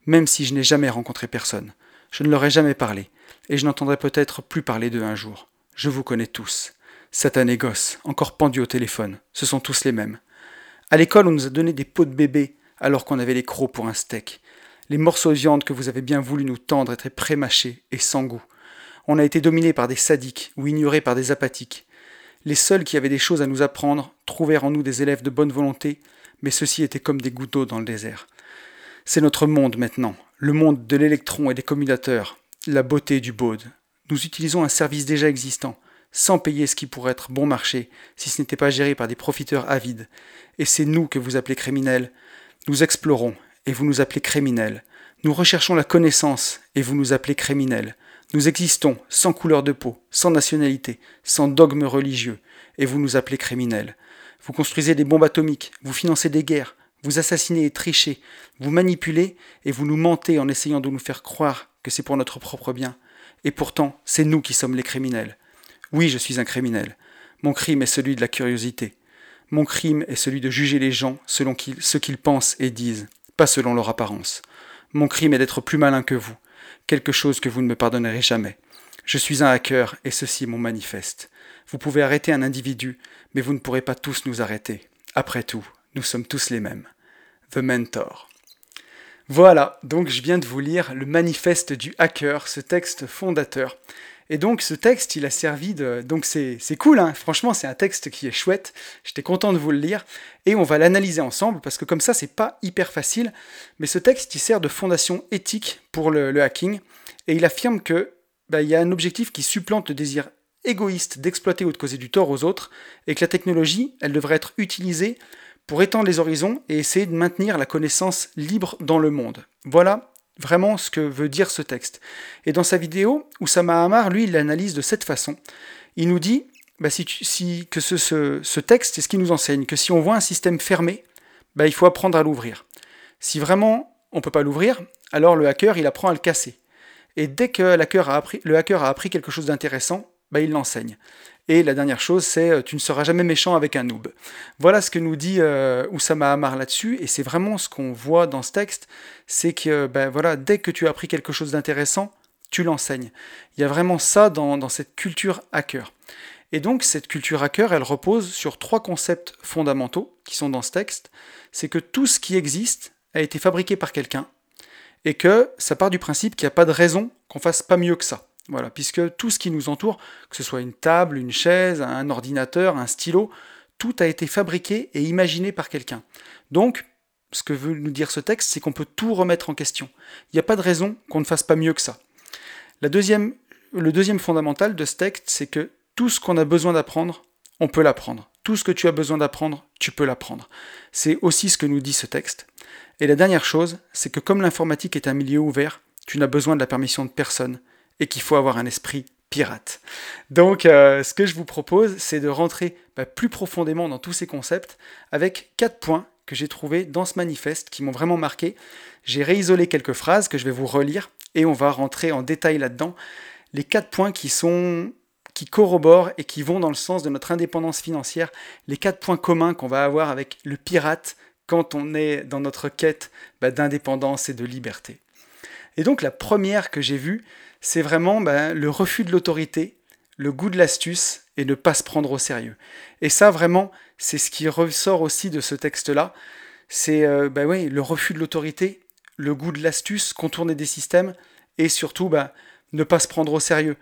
même si je n'ai jamais rencontré personne. Je ne leur ai jamais parlé, et je n'entendrai peut-être plus parler d'eux un jour. Je vous connais tous. Satané gosse, encore pendu au téléphone, ce sont tous les mêmes. À l'école, on nous a donné des pots de bébé alors qu'on avait les crocs pour un steak. Les morceaux de viande que vous avez bien voulu nous tendre étaient prémâchés et sans goût. On a été dominés par des sadiques ou ignorés par des apathiques. Les seuls qui avaient des choses à nous apprendre trouvèrent en nous des élèves de bonne volonté, mais ceux-ci étaient comme des gouttes d'eau dans le désert. C'est notre monde maintenant, le monde de l'électron et des commutateurs, la beauté du baude. Nous utilisons un service déjà existant, sans payer ce qui pourrait être bon marché, si ce n'était pas géré par des profiteurs avides. Et c'est nous que vous appelez criminels. Nous explorons, et vous nous appelez criminels. Nous recherchons la connaissance, et vous nous appelez criminels. Nous existons, sans couleur de peau, sans nationalité, sans dogme religieux, et vous nous appelez criminels. Vous construisez des bombes atomiques, vous financez des guerres, vous assassinez et trichez, vous manipulez, et vous nous mentez en essayant de nous faire croire que c'est pour notre propre bien. Et pourtant, c'est nous qui sommes les criminels. Oui, je suis un criminel. Mon crime est celui de la curiosité. Mon crime est celui de juger les gens selon ce qu'ils pensent et disent, pas selon leur apparence. Mon crime est d'être plus malin que vous, quelque chose que vous ne me pardonnerez jamais. Je suis un hacker et ceci est mon manifeste. Vous pouvez arrêter un individu, mais vous ne pourrez pas tous nous arrêter. Après tout, nous sommes tous les mêmes. The Mentor. Voilà, donc je viens de vous lire le manifeste du hacker, ce texte fondateur. Et donc ce texte, il a servi de... Donc c'est cool, hein. Franchement c'est un texte qui est chouette, j'étais content de vous le lire, et on va l'analyser ensemble, parce que comme ça c'est pas hyper facile, mais ce texte il sert de fondation éthique pour le, hacking, et il affirme que bah, il y a un objectif qui supplante le désir égoïste d'exploiter ou de causer du tort aux autres, et que la technologie, elle devrait être utilisée pour étendre les horizons et essayer de maintenir la connaissance libre dans le monde. Voilà vraiment ce que veut dire ce texte. Et dans sa vidéo, Oussama Hamar, lui, l'analyse de cette façon. Il nous dit bah, si, que ce, ce, texte, c'est ce qui nous enseigne, que si on voit un système fermé, bah, il faut apprendre à l'ouvrir. Si vraiment on ne peut pas l'ouvrir, alors le hacker, il apprend à le casser. Et dès que le hacker a appris, le hacker a appris quelque chose d'intéressant, bah, il l'enseigne. Et la dernière chose, c'est euh, tu ne seras jamais méchant avec un noob. Voilà ce que nous dit euh, Oussama Hamar là-dessus, et c'est vraiment ce qu'on voit dans ce texte, c'est que ben, voilà, dès que tu as appris quelque chose d'intéressant, tu l'enseignes. Il y a vraiment ça dans, dans cette culture hacker. Et donc cette culture hacker, elle repose sur trois concepts fondamentaux qui sont dans ce texte. C'est que tout ce qui existe a été fabriqué par quelqu'un, et que ça part du principe qu'il n'y a pas de raison qu'on fasse pas mieux que ça. Voilà, puisque tout ce qui nous entoure, que ce soit une table, une chaise, un ordinateur, un stylo, tout a été fabriqué et imaginé par quelqu'un. Donc, ce que veut nous dire ce texte, c'est qu'on peut tout remettre en question. Il n'y a pas de raison qu'on ne fasse pas mieux que ça. Le deuxième fondamental de ce texte, c'est que tout ce qu'on a besoin d'apprendre, on peut l'apprendre. Tout ce que tu as besoin d'apprendre, tu peux l'apprendre. C'est aussi ce que nous dit ce texte. Et la dernière chose, c'est que comme l'informatique est un milieu ouvert, tu n'as besoin de la permission de personne et qu'il faut avoir un esprit pirate. Donc euh, ce que je vous propose, c'est de rentrer bah, plus profondément dans tous ces concepts avec quatre points que j'ai trouvées dans ce manifeste qui m'ont vraiment marqué. J'ai réisolé quelques phrases que je vais vous relire et on va rentrer en détail là-dedans. Les quatre points qui sont qui corroborent et qui vont dans le sens de notre indépendance financière, les quatre points communs qu'on va avoir avec le pirate quand on est dans notre quête bah, d'indépendance et de liberté. Et donc la première que j'ai vue, c'est vraiment bah, le refus de l'autorité, le goût de l'astuce et ne pas se prendre au sérieux. Et ça vraiment, c'est ce qui ressort aussi de ce texte-là. C'est euh, bah, le refus de l'autorité, le goût de l'astuce, contourner des systèmes et surtout bah, ne pas se prendre au sérieux.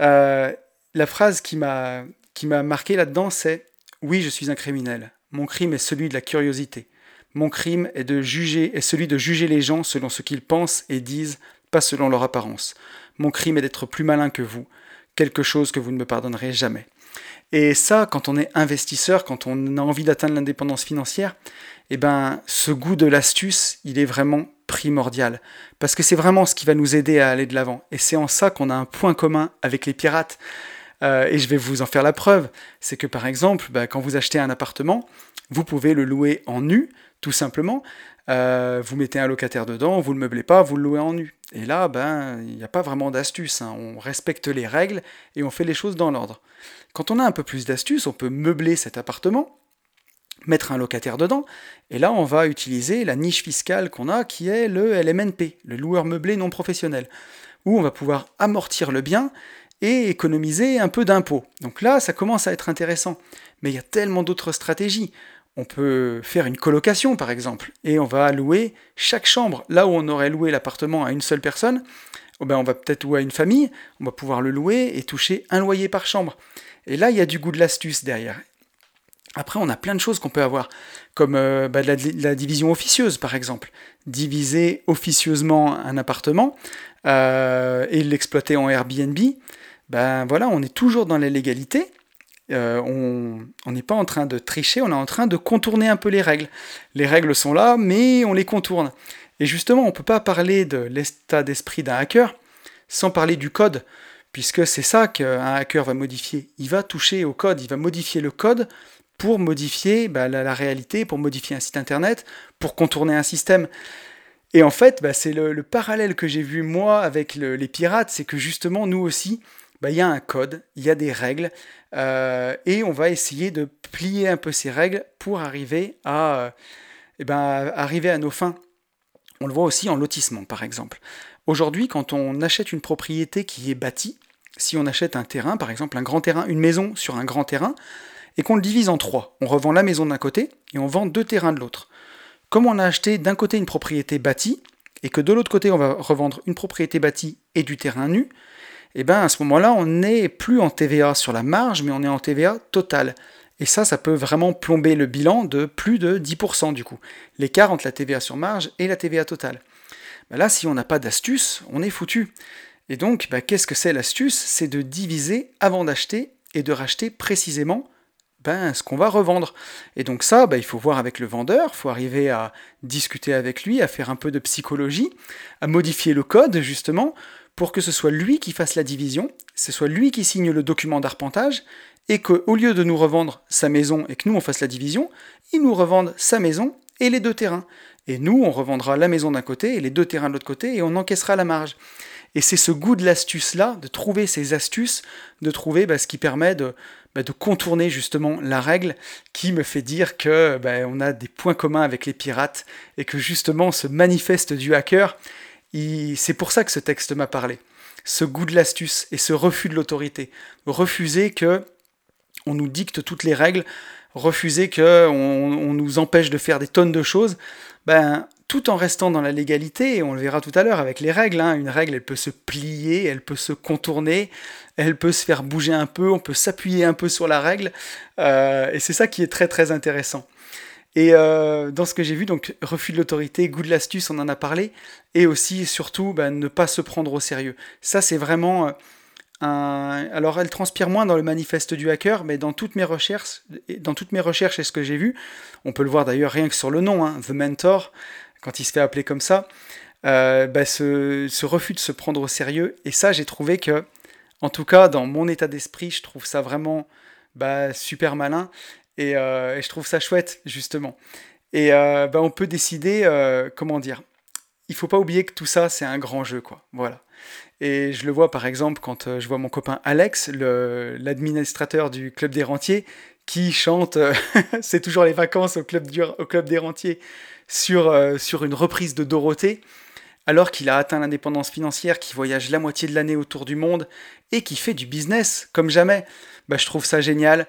Euh, la phrase qui m'a marqué là-dedans, c'est oui, je suis un criminel. Mon crime est celui de la curiosité. Mon crime est de juger celui de juger les gens selon ce qu'ils pensent et disent, pas selon leur apparence. Mon crime est d'être plus malin que vous, quelque chose que vous ne me pardonnerez jamais. Et ça, quand on est investisseur, quand on a envie d'atteindre l'indépendance financière, eh ben, ce goût de l'astuce, il est vraiment primordial. Parce que c'est vraiment ce qui va nous aider à aller de l'avant. Et c'est en ça qu'on a un point commun avec les pirates. Euh, et je vais vous en faire la preuve. C'est que par exemple, bah, quand vous achetez un appartement, vous pouvez le louer en nu, tout simplement. Euh, vous mettez un locataire dedans, vous le meublez pas, vous le louez en nu. Et là, ben, il n'y a pas vraiment d'astuce. Hein. On respecte les règles et on fait les choses dans l'ordre. Quand on a un peu plus d'astuce, on peut meubler cet appartement, mettre un locataire dedans, et là, on va utiliser la niche fiscale qu'on a, qui est le LMNP, le loueur meublé non professionnel, où on va pouvoir amortir le bien et économiser un peu d'impôts. Donc là, ça commence à être intéressant. Mais il y a tellement d'autres stratégies. On peut faire une colocation, par exemple, et on va louer chaque chambre. Là où on aurait loué l'appartement à une seule personne, oh ben on va peut-être louer à une famille, on va pouvoir le louer et toucher un loyer par chambre. Et là, il y a du goût de l'astuce derrière. Après, on a plein de choses qu'on peut avoir, comme euh, bah, la, division officieuse, par exemple. Diviser officieusement un appartement euh, et l'exploiter en Airbnb, ben voilà, on est toujours dans la légalité, euh, on n'est pas en train de tricher, on est en train de contourner un peu les règles. Les règles sont là, mais on les contourne. Et justement, on ne peut pas parler de l'état d'esprit d'un hacker sans parler du code, puisque c'est ça qu'un hacker va modifier. Il va toucher au code, il va modifier le code pour modifier bah, la, réalité, pour modifier un site internet, pour contourner un système. Et en fait, bah, c'est le, parallèle que j'ai vu moi avec les pirates, c'est que justement, nous aussi, bah, il y a un code, il y a des règles, euh, et on va essayer de plier un peu ces règles pour arriver à, euh, eh ben, arriver à nos fins. On le voit aussi en lotissement, par exemple. Aujourd'hui, quand on achète une propriété qui est bâtie, si on achète un terrain, par exemple un grand terrain, une maison sur un grand terrain, et qu'on le divise en trois, on revend la maison d'un côté et on vend deux terrains de l'autre. Comme on a acheté d'un côté une propriété bâtie, et que de l'autre côté on va revendre une propriété bâtie et du terrain nu, eh bien à ce moment-là, on n'est plus en TVA sur la marge, mais on est en TVA totale. Et ça, ça peut vraiment plomber le bilan de plus de 10% du coup. L'écart entre la TVA sur marge et la TVA totale. Ben là, si on n'a pas d'astuce, on est foutu. Et donc, ben, qu'est-ce que c'est l'astuce? C'est de diviser avant d'acheter et de racheter précisément ben, ce qu'on va revendre. Et donc ça, ben, il faut voir avec le vendeur, il faut arriver à discuter avec lui, à faire un peu de psychologie, à modifier le code justement pour que ce soit lui qui fasse la division, ce soit lui qui signe le document d'arpentage, et qu'au lieu de nous revendre sa maison et que nous on fasse la division, il nous revende sa maison et les deux terrains. Et nous, on revendra la maison d'un côté et les deux terrains de l'autre côté et on encaissera la marge. Et c'est ce goût de l'astuce-là, de trouver ces astuces, de trouver bah, ce qui permet de, bah, de, contourner justement la règle, qui me fait dire que bah, on a des points communs avec les pirates et que justement ce manifeste du hacker, c'est pour ça que ce texte m'a parlé. Ce goût de l'astuce et ce refus de l'autorité. Refuser que on nous dicte toutes les règles, refuser que on, nous empêche de faire des tonnes de choses, ben, tout en restant dans la légalité, et on le verra tout à l'heure avec les règles, hein. une règle elle peut se plier, elle peut se contourner, elle peut se faire bouger un peu, on peut s'appuyer un peu sur la règle, euh, et c'est ça qui est très très intéressant. Et euh, dans ce que j'ai vu, donc refus de l'autorité, goût de l'astuce, on en a parlé, et aussi surtout bah, ne pas se prendre au sérieux. Ça c'est vraiment euh, un... Alors elle transpire moins dans le manifeste du hacker, mais dans toutes mes recherches, dans toutes mes recherches et ce que j'ai vu, on peut le voir d'ailleurs rien que sur le nom, hein, The Mentor, quand il se fait appeler comme ça, euh, bah, ce, refus de se prendre au sérieux, et ça j'ai trouvé que, en tout cas dans mon état d'esprit, je trouve ça vraiment bah, super malin, et, euh, et, je trouve ça chouette, justement. Et euh, ben, on peut décider, euh, comment dire, il faut pas oublier que tout ça, c'est un grand jeu, quoi. Voilà. Et je le vois par exemple quand je vois mon copain Alex, l'administrateur du club des rentiers, qui chante *laughs* C'est toujours les vacances au club, au club des rentiers sur, sur une reprise de Dorothée, alors qu'il a atteint l'indépendance financière, qui voyage la moitié de l'année autour du monde et qui fait du business comme jamais. Bah, je trouve ça génial.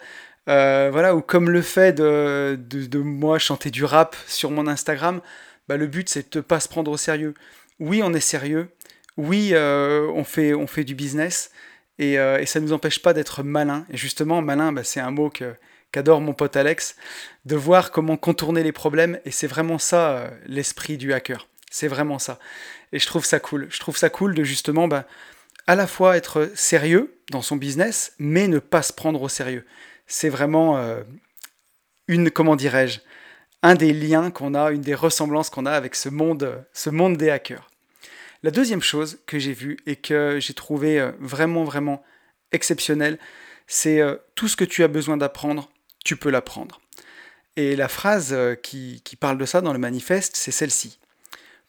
Euh, voilà, ou comme le fait de, de, moi chanter du rap sur mon Instagram, bah, le but c'est de ne pas se prendre au sérieux. Oui, on est sérieux. Oui, euh, on, fait, on fait du business. Et, euh, et ça ne nous empêche pas d'être malin. Et justement, malin, bah, c'est un mot que, qu'adore mon pote Alex, de voir comment contourner les problèmes. Et c'est vraiment ça l'esprit du hacker. C'est vraiment ça. Et je trouve ça cool. Je trouve ça cool de justement bah, à la fois être sérieux dans son business, mais ne pas se prendre au sérieux c'est vraiment euh, une, comment dirais-je, un des liens qu'on a, une des ressemblances qu'on a avec ce monde, ce monde des hackers. La deuxième chose que j'ai vue et que j'ai trouvé euh, vraiment, vraiment exceptionnel, c'est euh, tout ce que tu as besoin d'apprendre, tu peux l'apprendre. Et la phrase qui, qui parle de ça dans le manifeste, c'est celle-ci.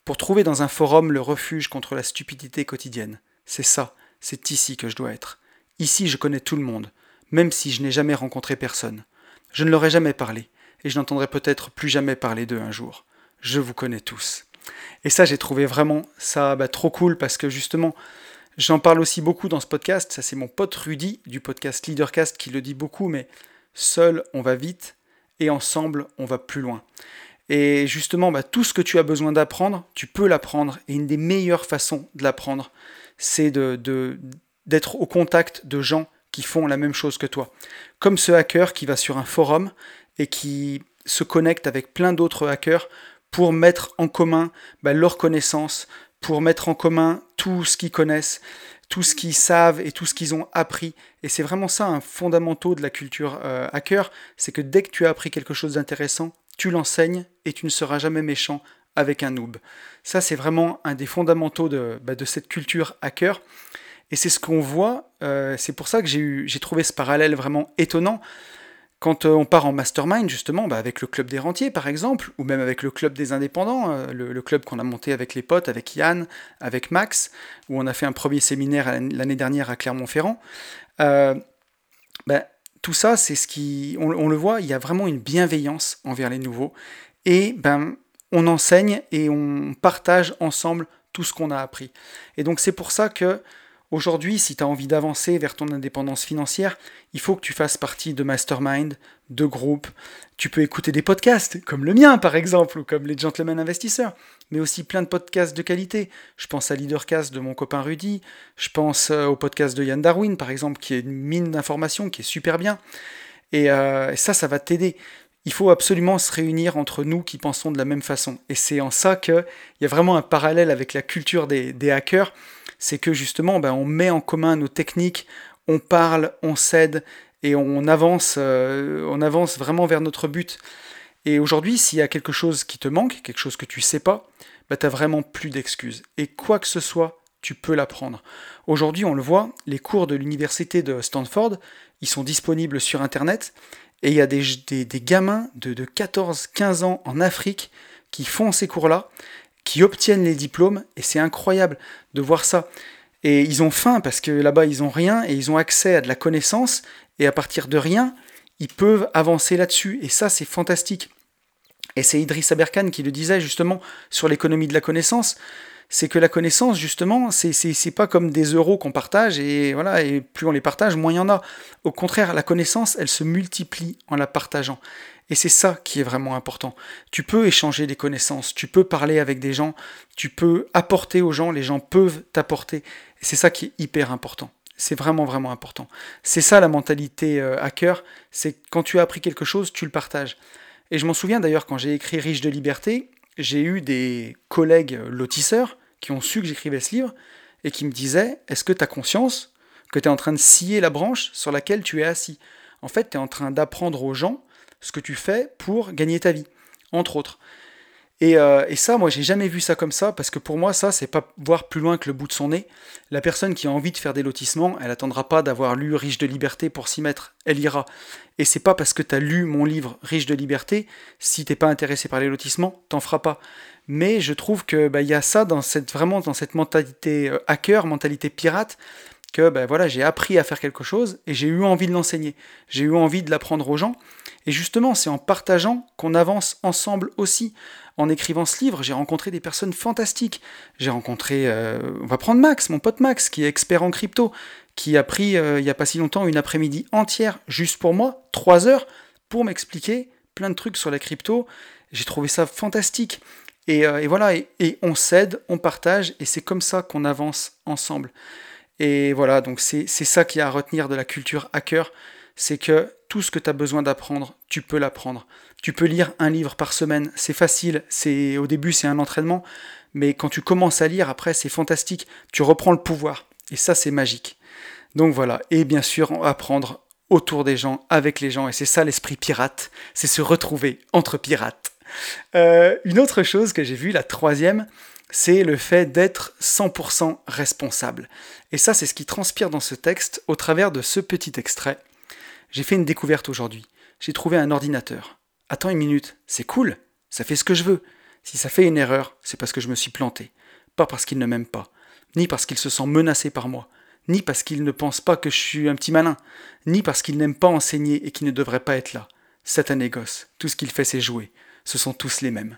Pour trouver dans un forum le refuge contre la stupidité quotidienne. C'est ça, c'est ici que je dois être. Ici, je connais tout le monde même si je n'ai jamais rencontré personne. Je ne leur ai jamais parlé, et je n'entendrai peut-être plus jamais parler d'eux un jour. Je vous connais tous. Et ça, j'ai trouvé vraiment ça bah, trop cool parce que justement, j'en parle aussi beaucoup dans ce podcast. Ça, c'est mon pote Rudy du podcast Leadercast qui le dit beaucoup, mais seul, on va vite et ensemble, on va plus loin. Et justement, bah, tout ce que tu as besoin d'apprendre, tu peux l'apprendre. Et une des meilleures façons de l'apprendre, c'est de, d'être au contact de gens font la même chose que toi. Comme ce hacker qui va sur un forum et qui se connecte avec plein d'autres hackers pour mettre en commun bah, leurs connaissances, pour mettre en commun tout ce qu'ils connaissent, tout ce qu'ils savent et tout ce qu'ils ont appris. Et c'est vraiment ça un fondamental de la culture euh, hacker, c'est que dès que tu as appris quelque chose d'intéressant, tu l'enseignes et tu ne seras jamais méchant avec un noob. Ça, c'est vraiment un des fondamentaux de, bah, de cette culture hacker. Et c'est ce qu'on voit, euh, c'est pour ça que j'ai trouvé ce parallèle vraiment étonnant. Quand euh, on part en mastermind, justement, bah, avec le club des rentiers, par exemple, ou même avec le club des indépendants, euh, le, club qu'on a monté avec les potes, avec Yann, avec Max, où on a fait un premier séminaire l'année dernière à Clermont-Ferrand, bah, tout ça, c'est ce qui. On, on, le voit, il y a vraiment une bienveillance envers les nouveaux. Et ben, on enseigne et on partage ensemble tout ce qu'on a appris. Et donc, c'est pour ça que Aujourd'hui, si tu as envie d'avancer vers ton indépendance financière, il faut que tu fasses partie de mastermind, de groupes. Tu peux écouter des podcasts, comme le mien par exemple, ou comme les Gentlemen Investisseurs, mais aussi plein de podcasts de qualité. Je pense à Leadercast de mon copain Rudy, je pense euh, au podcast de Yann Darwin par exemple, qui est une mine d'informations, qui est super bien. Et, euh, ça, ça va t'aider. Il faut absolument se réunir entre nous qui pensons de la même façon. Et c'est en ça qu'il y a vraiment un parallèle avec la culture des, des hackers c'est que justement, ben, on met en commun nos techniques, on parle, on cède et on avance, euh, on avance vraiment vers notre but. Et aujourd'hui, s'il y a quelque chose qui te manque, quelque chose que tu sais pas, ben, tu n'as vraiment plus d'excuses. Et quoi que ce soit, tu peux l'apprendre. Aujourd'hui, on le voit, les cours de l'université de Stanford, ils sont disponibles sur Internet. Et il y a des, des, gamins de, de 14-15 ans en Afrique qui font ces cours-là qui obtiennent les diplômes, et c'est incroyable de voir ça. Et ils ont faim parce que là-bas, ils ont rien, et ils ont accès à de la connaissance, et à partir de rien, ils peuvent avancer là-dessus, et ça, c'est fantastique. Et c'est Idriss Aberkan qui le disait justement sur l'économie de la connaissance, c'est que la connaissance, justement, c'est pas comme des euros qu'on partage, et voilà, et plus on les partage, moins il y en a. Au contraire, la connaissance, elle se multiplie en la partageant. Et c'est ça qui est vraiment important. Tu peux échanger des connaissances, tu peux parler avec des gens, tu peux apporter aux gens, les gens peuvent t'apporter. C'est ça qui est hyper important. C'est vraiment, vraiment important. C'est ça la mentalité euh, hacker, c'est quand tu as appris quelque chose, tu le partages. Et je m'en souviens d'ailleurs quand j'ai écrit Riche de liberté, j'ai eu des collègues lotisseurs qui ont su que j'écrivais ce livre et qui me disaient, est-ce que tu conscience que tu es en train de scier la branche sur laquelle tu es assis? En fait, tu es en train d'apprendre aux gens ce que tu fais pour gagner ta vie, entre autres. Euh, et, ça, moi, j'ai jamais vu ça comme ça, parce que pour moi, ça, c'est pas voir plus loin que le bout de son nez. La personne qui a envie de faire des lotissements, elle attendra pas d'avoir lu Riche de liberté pour s'y mettre. Elle ira. Et c'est pas parce que tu as lu mon livre Riche de liberté, si t'es pas intéressé par les lotissements, t'en feras pas. Mais je trouve que bah, y a ça dans cette vraiment dans cette mentalité euh, hacker, mentalité pirate, que ben voilà, j'ai appris à faire quelque chose et j'ai eu envie de l'enseigner. J'ai eu envie de l'apprendre aux gens. Et justement, c'est en partageant qu'on avance ensemble aussi. En écrivant ce livre, j'ai rencontré des personnes fantastiques. J'ai rencontré, euh, on va prendre Max, mon pote Max, qui est expert en crypto, qui a pris euh, il n'y a pas si longtemps une après-midi entière juste pour moi, trois heures, pour m'expliquer plein de trucs sur la crypto. J'ai trouvé ça fantastique. Et, euh, voilà, et on s'aide, on partage, et c'est comme ça qu'on avance ensemble. Et voilà, donc c'est ça qui a à retenir de la culture hacker, c'est que tout ce que tu as besoin d'apprendre, tu peux l'apprendre. Tu peux lire un livre par semaine, c'est facile, c'est au début c'est un entraînement, mais quand tu commences à lire, après c'est fantastique, tu reprends le pouvoir. Et ça c'est magique. Donc voilà, et bien sûr apprendre autour des gens, avec les gens, et c'est ça l'esprit pirate, c'est se retrouver entre pirates. Euh, une autre chose que j'ai vue, la troisième, c'est le fait d'être 100% responsable. Et ça, c'est ce qui transpire dans ce texte au travers de ce petit extrait. J'ai fait une découverte aujourd'hui. J'ai trouvé un ordinateur. Attends une minute, c'est cool, ça fait ce que je veux. Si ça fait une erreur, c'est parce que je me suis planté. Pas parce qu'il ne m'aime pas, ni parce qu'il se sent menacé par moi, ni parce qu'il ne pense pas que je suis un petit malin, ni parce qu'il n'aime pas enseigner et qu'il ne devrait pas être là. Satané gosse, tout ce qu'il fait c'est jouer. Ce sont tous les mêmes.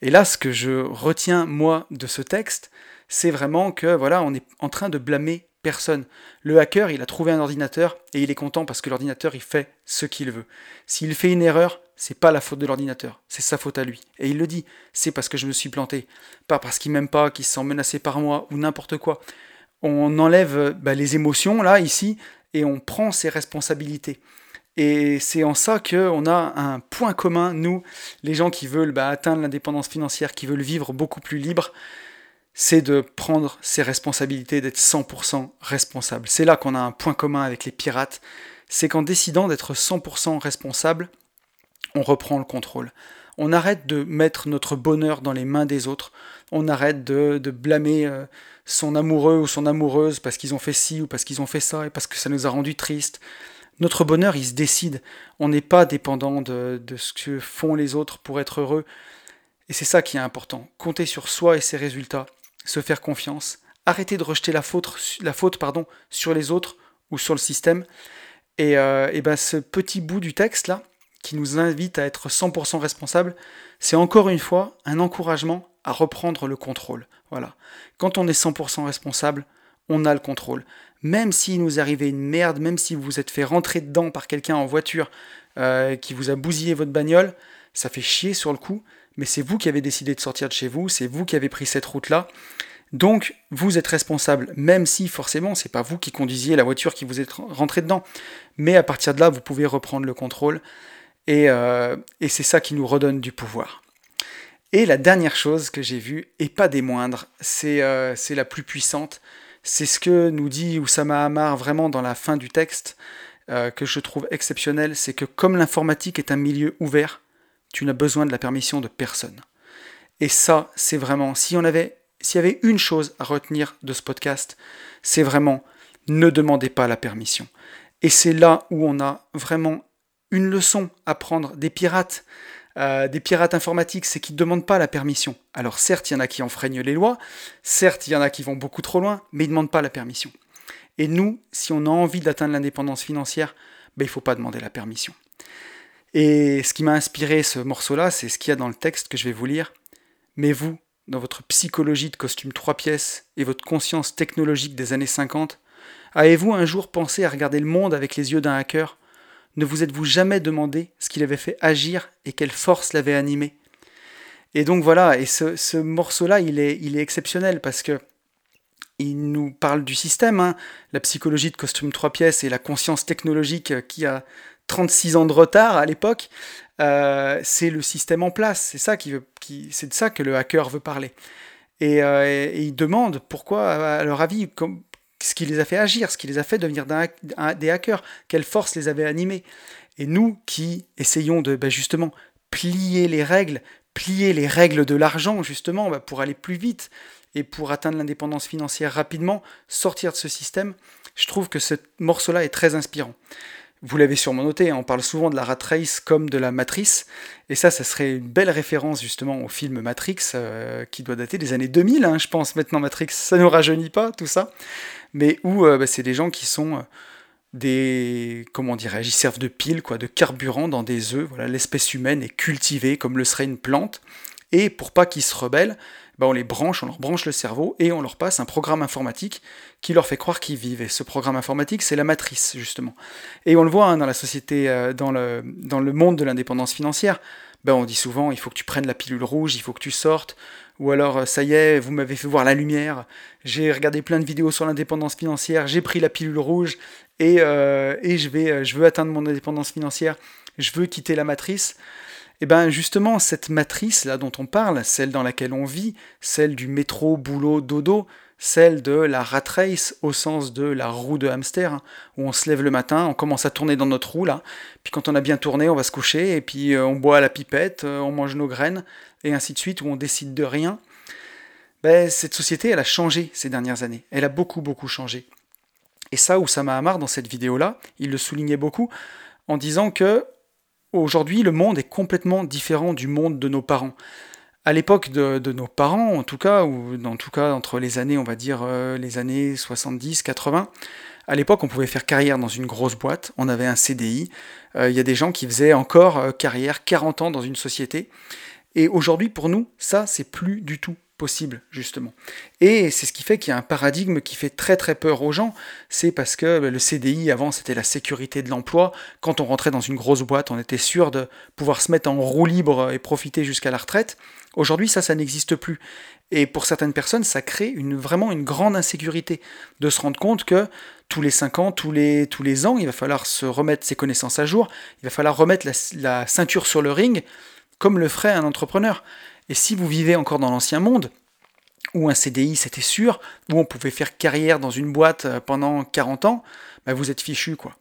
Et là, ce que je retiens, moi, de ce texte, c'est vraiment que, voilà, on est en train de blâmer personne. Le hacker, il a trouvé un ordinateur et il est content parce que l'ordinateur, il fait ce qu'il veut. S'il fait une erreur, c'est pas la faute de l'ordinateur, c'est sa faute à lui. Et il le dit, c'est parce que je me suis planté, pas parce qu'il m'aime pas, qu'il se sent menacé par moi ou n'importe quoi. On enlève bah, les émotions, là, ici, et on prend ses responsabilités. Et c'est en ça qu'on a un point commun, nous, les gens qui veulent bah, atteindre l'indépendance financière, qui veulent vivre beaucoup plus libre, c'est de prendre ses responsabilités, d'être 100% responsable. C'est là qu'on a un point commun avec les pirates, c'est qu'en décidant d'être 100% responsable, on reprend le contrôle. On arrête de mettre notre bonheur dans les mains des autres, on arrête de, blâmer euh, son amoureux ou son amoureuse parce qu'ils ont fait ci ou parce qu'ils ont fait ça et parce que ça nous a rendu triste. Notre bonheur, il se décide. On n'est pas dépendant de, ce que font les autres pour être heureux. Et c'est ça qui est important. Compter sur soi et ses résultats. Se faire confiance. Arrêter de rejeter la faute, la faute pardon, sur les autres ou sur le système. Et, euh, ben ce petit bout du texte là, qui nous invite à être 100% responsable, c'est encore une fois un encouragement à reprendre le contrôle. Voilà. Quand on est 100% responsable, on a le contrôle même s'il nous arrivait une merde, même si vous vous êtes fait rentrer dedans par quelqu'un en voiture euh, qui vous a bousillé votre bagnole, ça fait chier sur le coup, mais c'est vous qui avez décidé de sortir de chez vous, c'est vous qui avez pris cette route-là. Donc, vous êtes responsable, même si forcément, c'est pas vous qui conduisiez la voiture qui vous êtes rentré dedans. Mais à partir de là, vous pouvez reprendre le contrôle. Et, euh, c'est ça qui nous redonne du pouvoir. Et la dernière chose que j'ai vue, et pas des moindres, c'est euh, la plus puissante, c'est ce que nous dit Oussama Hamar vraiment dans la fin du texte, euh, que je trouve exceptionnel, c'est que comme l'informatique est un milieu ouvert, tu n'as besoin de la permission de personne. Et ça, c'est vraiment, si on avait, s'il y avait une chose à retenir de ce podcast, c'est vraiment ne demandez pas la permission. Et c'est là où on a vraiment une leçon à prendre des pirates. Euh, des pirates informatiques, c'est qu'ils ne demandent pas la permission. Alors certes, il y en a qui enfreignent les lois, certes, il y en a qui vont beaucoup trop loin, mais ils ne demandent pas la permission. Et nous, si on a envie d'atteindre l'indépendance financière, ben, il ne faut pas demander la permission. Et ce qui m'a inspiré ce morceau-là, c'est ce qu'il y a dans le texte que je vais vous lire. Mais vous, dans votre psychologie de costume trois pièces et votre conscience technologique des années 50, avez-vous un jour pensé à regarder le monde avec les yeux d'un hacker? Ne vous êtes-vous jamais demandé ce qu'il avait fait agir et quelle force l'avait animé? Et donc voilà, et ce, morceau-là, il est, exceptionnel parce que il nous parle du système, hein. la psychologie de costume trois pièces et la conscience technologique qui a 36 ans de retard à l'époque, euh, c'est le système en place. C'est ça qui, de ça que le hacker veut parler. Et, euh, il demande pourquoi, à leur avis, ce qui les a fait agir, ce qui les a fait devenir des hackers, quelle force les avait animés. Et nous qui essayons de ben justement plier les règles, plier les règles de l'argent, justement, bah, pour aller plus vite et pour atteindre l'indépendance financière rapidement, sortir de ce système, je trouve que ce morceau-là est très inspirant. Vous l'avez sûrement noté, hein, on parle souvent de la rat race comme de la matrice, et ça, ça serait une belle référence justement au film Matrix, euh, qui doit dater des années 2000, hein, je pense, maintenant Matrix, ça ne rajeunit pas, tout ça, mais où euh, bah, c'est des gens qui sont euh, des, comment dirais-je, ils servent de pile, quoi, de carburant dans des œufs, voilà, l'espèce humaine est cultivée comme le serait une plante, et pour pas qu'ils se rebellent, bah, on les branche, on leur branche le cerveau et on leur passe un programme informatique qui leur fait croire qu'ils vivent. Et ce programme informatique, c'est la matrice, justement. Et on le voit hein, dans la société, euh, dans, le, monde de l'indépendance financière. Ben, on dit souvent, il faut que tu prennes la pilule rouge, il faut que tu sortes. Ou alors, euh, ça y est, vous m'avez fait voir la lumière. J'ai regardé plein de vidéos sur l'indépendance financière, j'ai pris la pilule rouge et, euh, et je, vais, je veux atteindre mon indépendance financière. Je veux quitter la matrice. Et eh bien justement, cette matrice là dont on parle, celle dans laquelle on vit, celle du métro, boulot, dodo, celle de la rat race au sens de la roue de hamster, hein, où on se lève le matin, on commence à tourner dans notre roue là, puis quand on a bien tourné, on va se coucher, et puis euh, on boit à la pipette, euh, on mange nos graines, et ainsi de suite, où on décide de rien. Ben, cette société, elle a changé ces dernières années. Elle a beaucoup, beaucoup changé. Et ça, Oussama Hamar, dans cette vidéo-là, il le soulignait beaucoup en disant que Aujourd'hui, le monde est complètement différent du monde de nos parents. À l'époque de, nos parents, en tout cas, ou en tout cas entre les années, on va dire euh, les années 70, 80, à l'époque, on pouvait faire carrière dans une grosse boîte, on avait un CDI. Euh, il y a des gens qui faisaient encore euh, carrière 40 ans dans une société. Et aujourd'hui, pour nous, ça, c'est plus du tout possible, justement. Et c'est ce qui fait qu'il y a un paradigme qui fait très très peur aux gens, c'est parce que bah, le CDI, avant, c'était la sécurité de l'emploi. Quand on rentrait dans une grosse boîte, on était sûr de pouvoir se mettre en roue libre et profiter jusqu'à la retraite. Aujourd'hui, ça, ça n'existe plus. Et pour certaines personnes, ça crée vraiment une grande insécurité de se rendre compte que tous les 5 ans, tous les, ans, il va falloir se remettre ses connaissances à jour, il va falloir remettre la ceinture sur le ring, comme le ferait un entrepreneur. Et si vous vivez encore dans l'ancien monde, où un CDI c'était sûr, où on pouvait faire carrière dans une boîte euh, pendant 40 ans, bah vous êtes fichu quoi.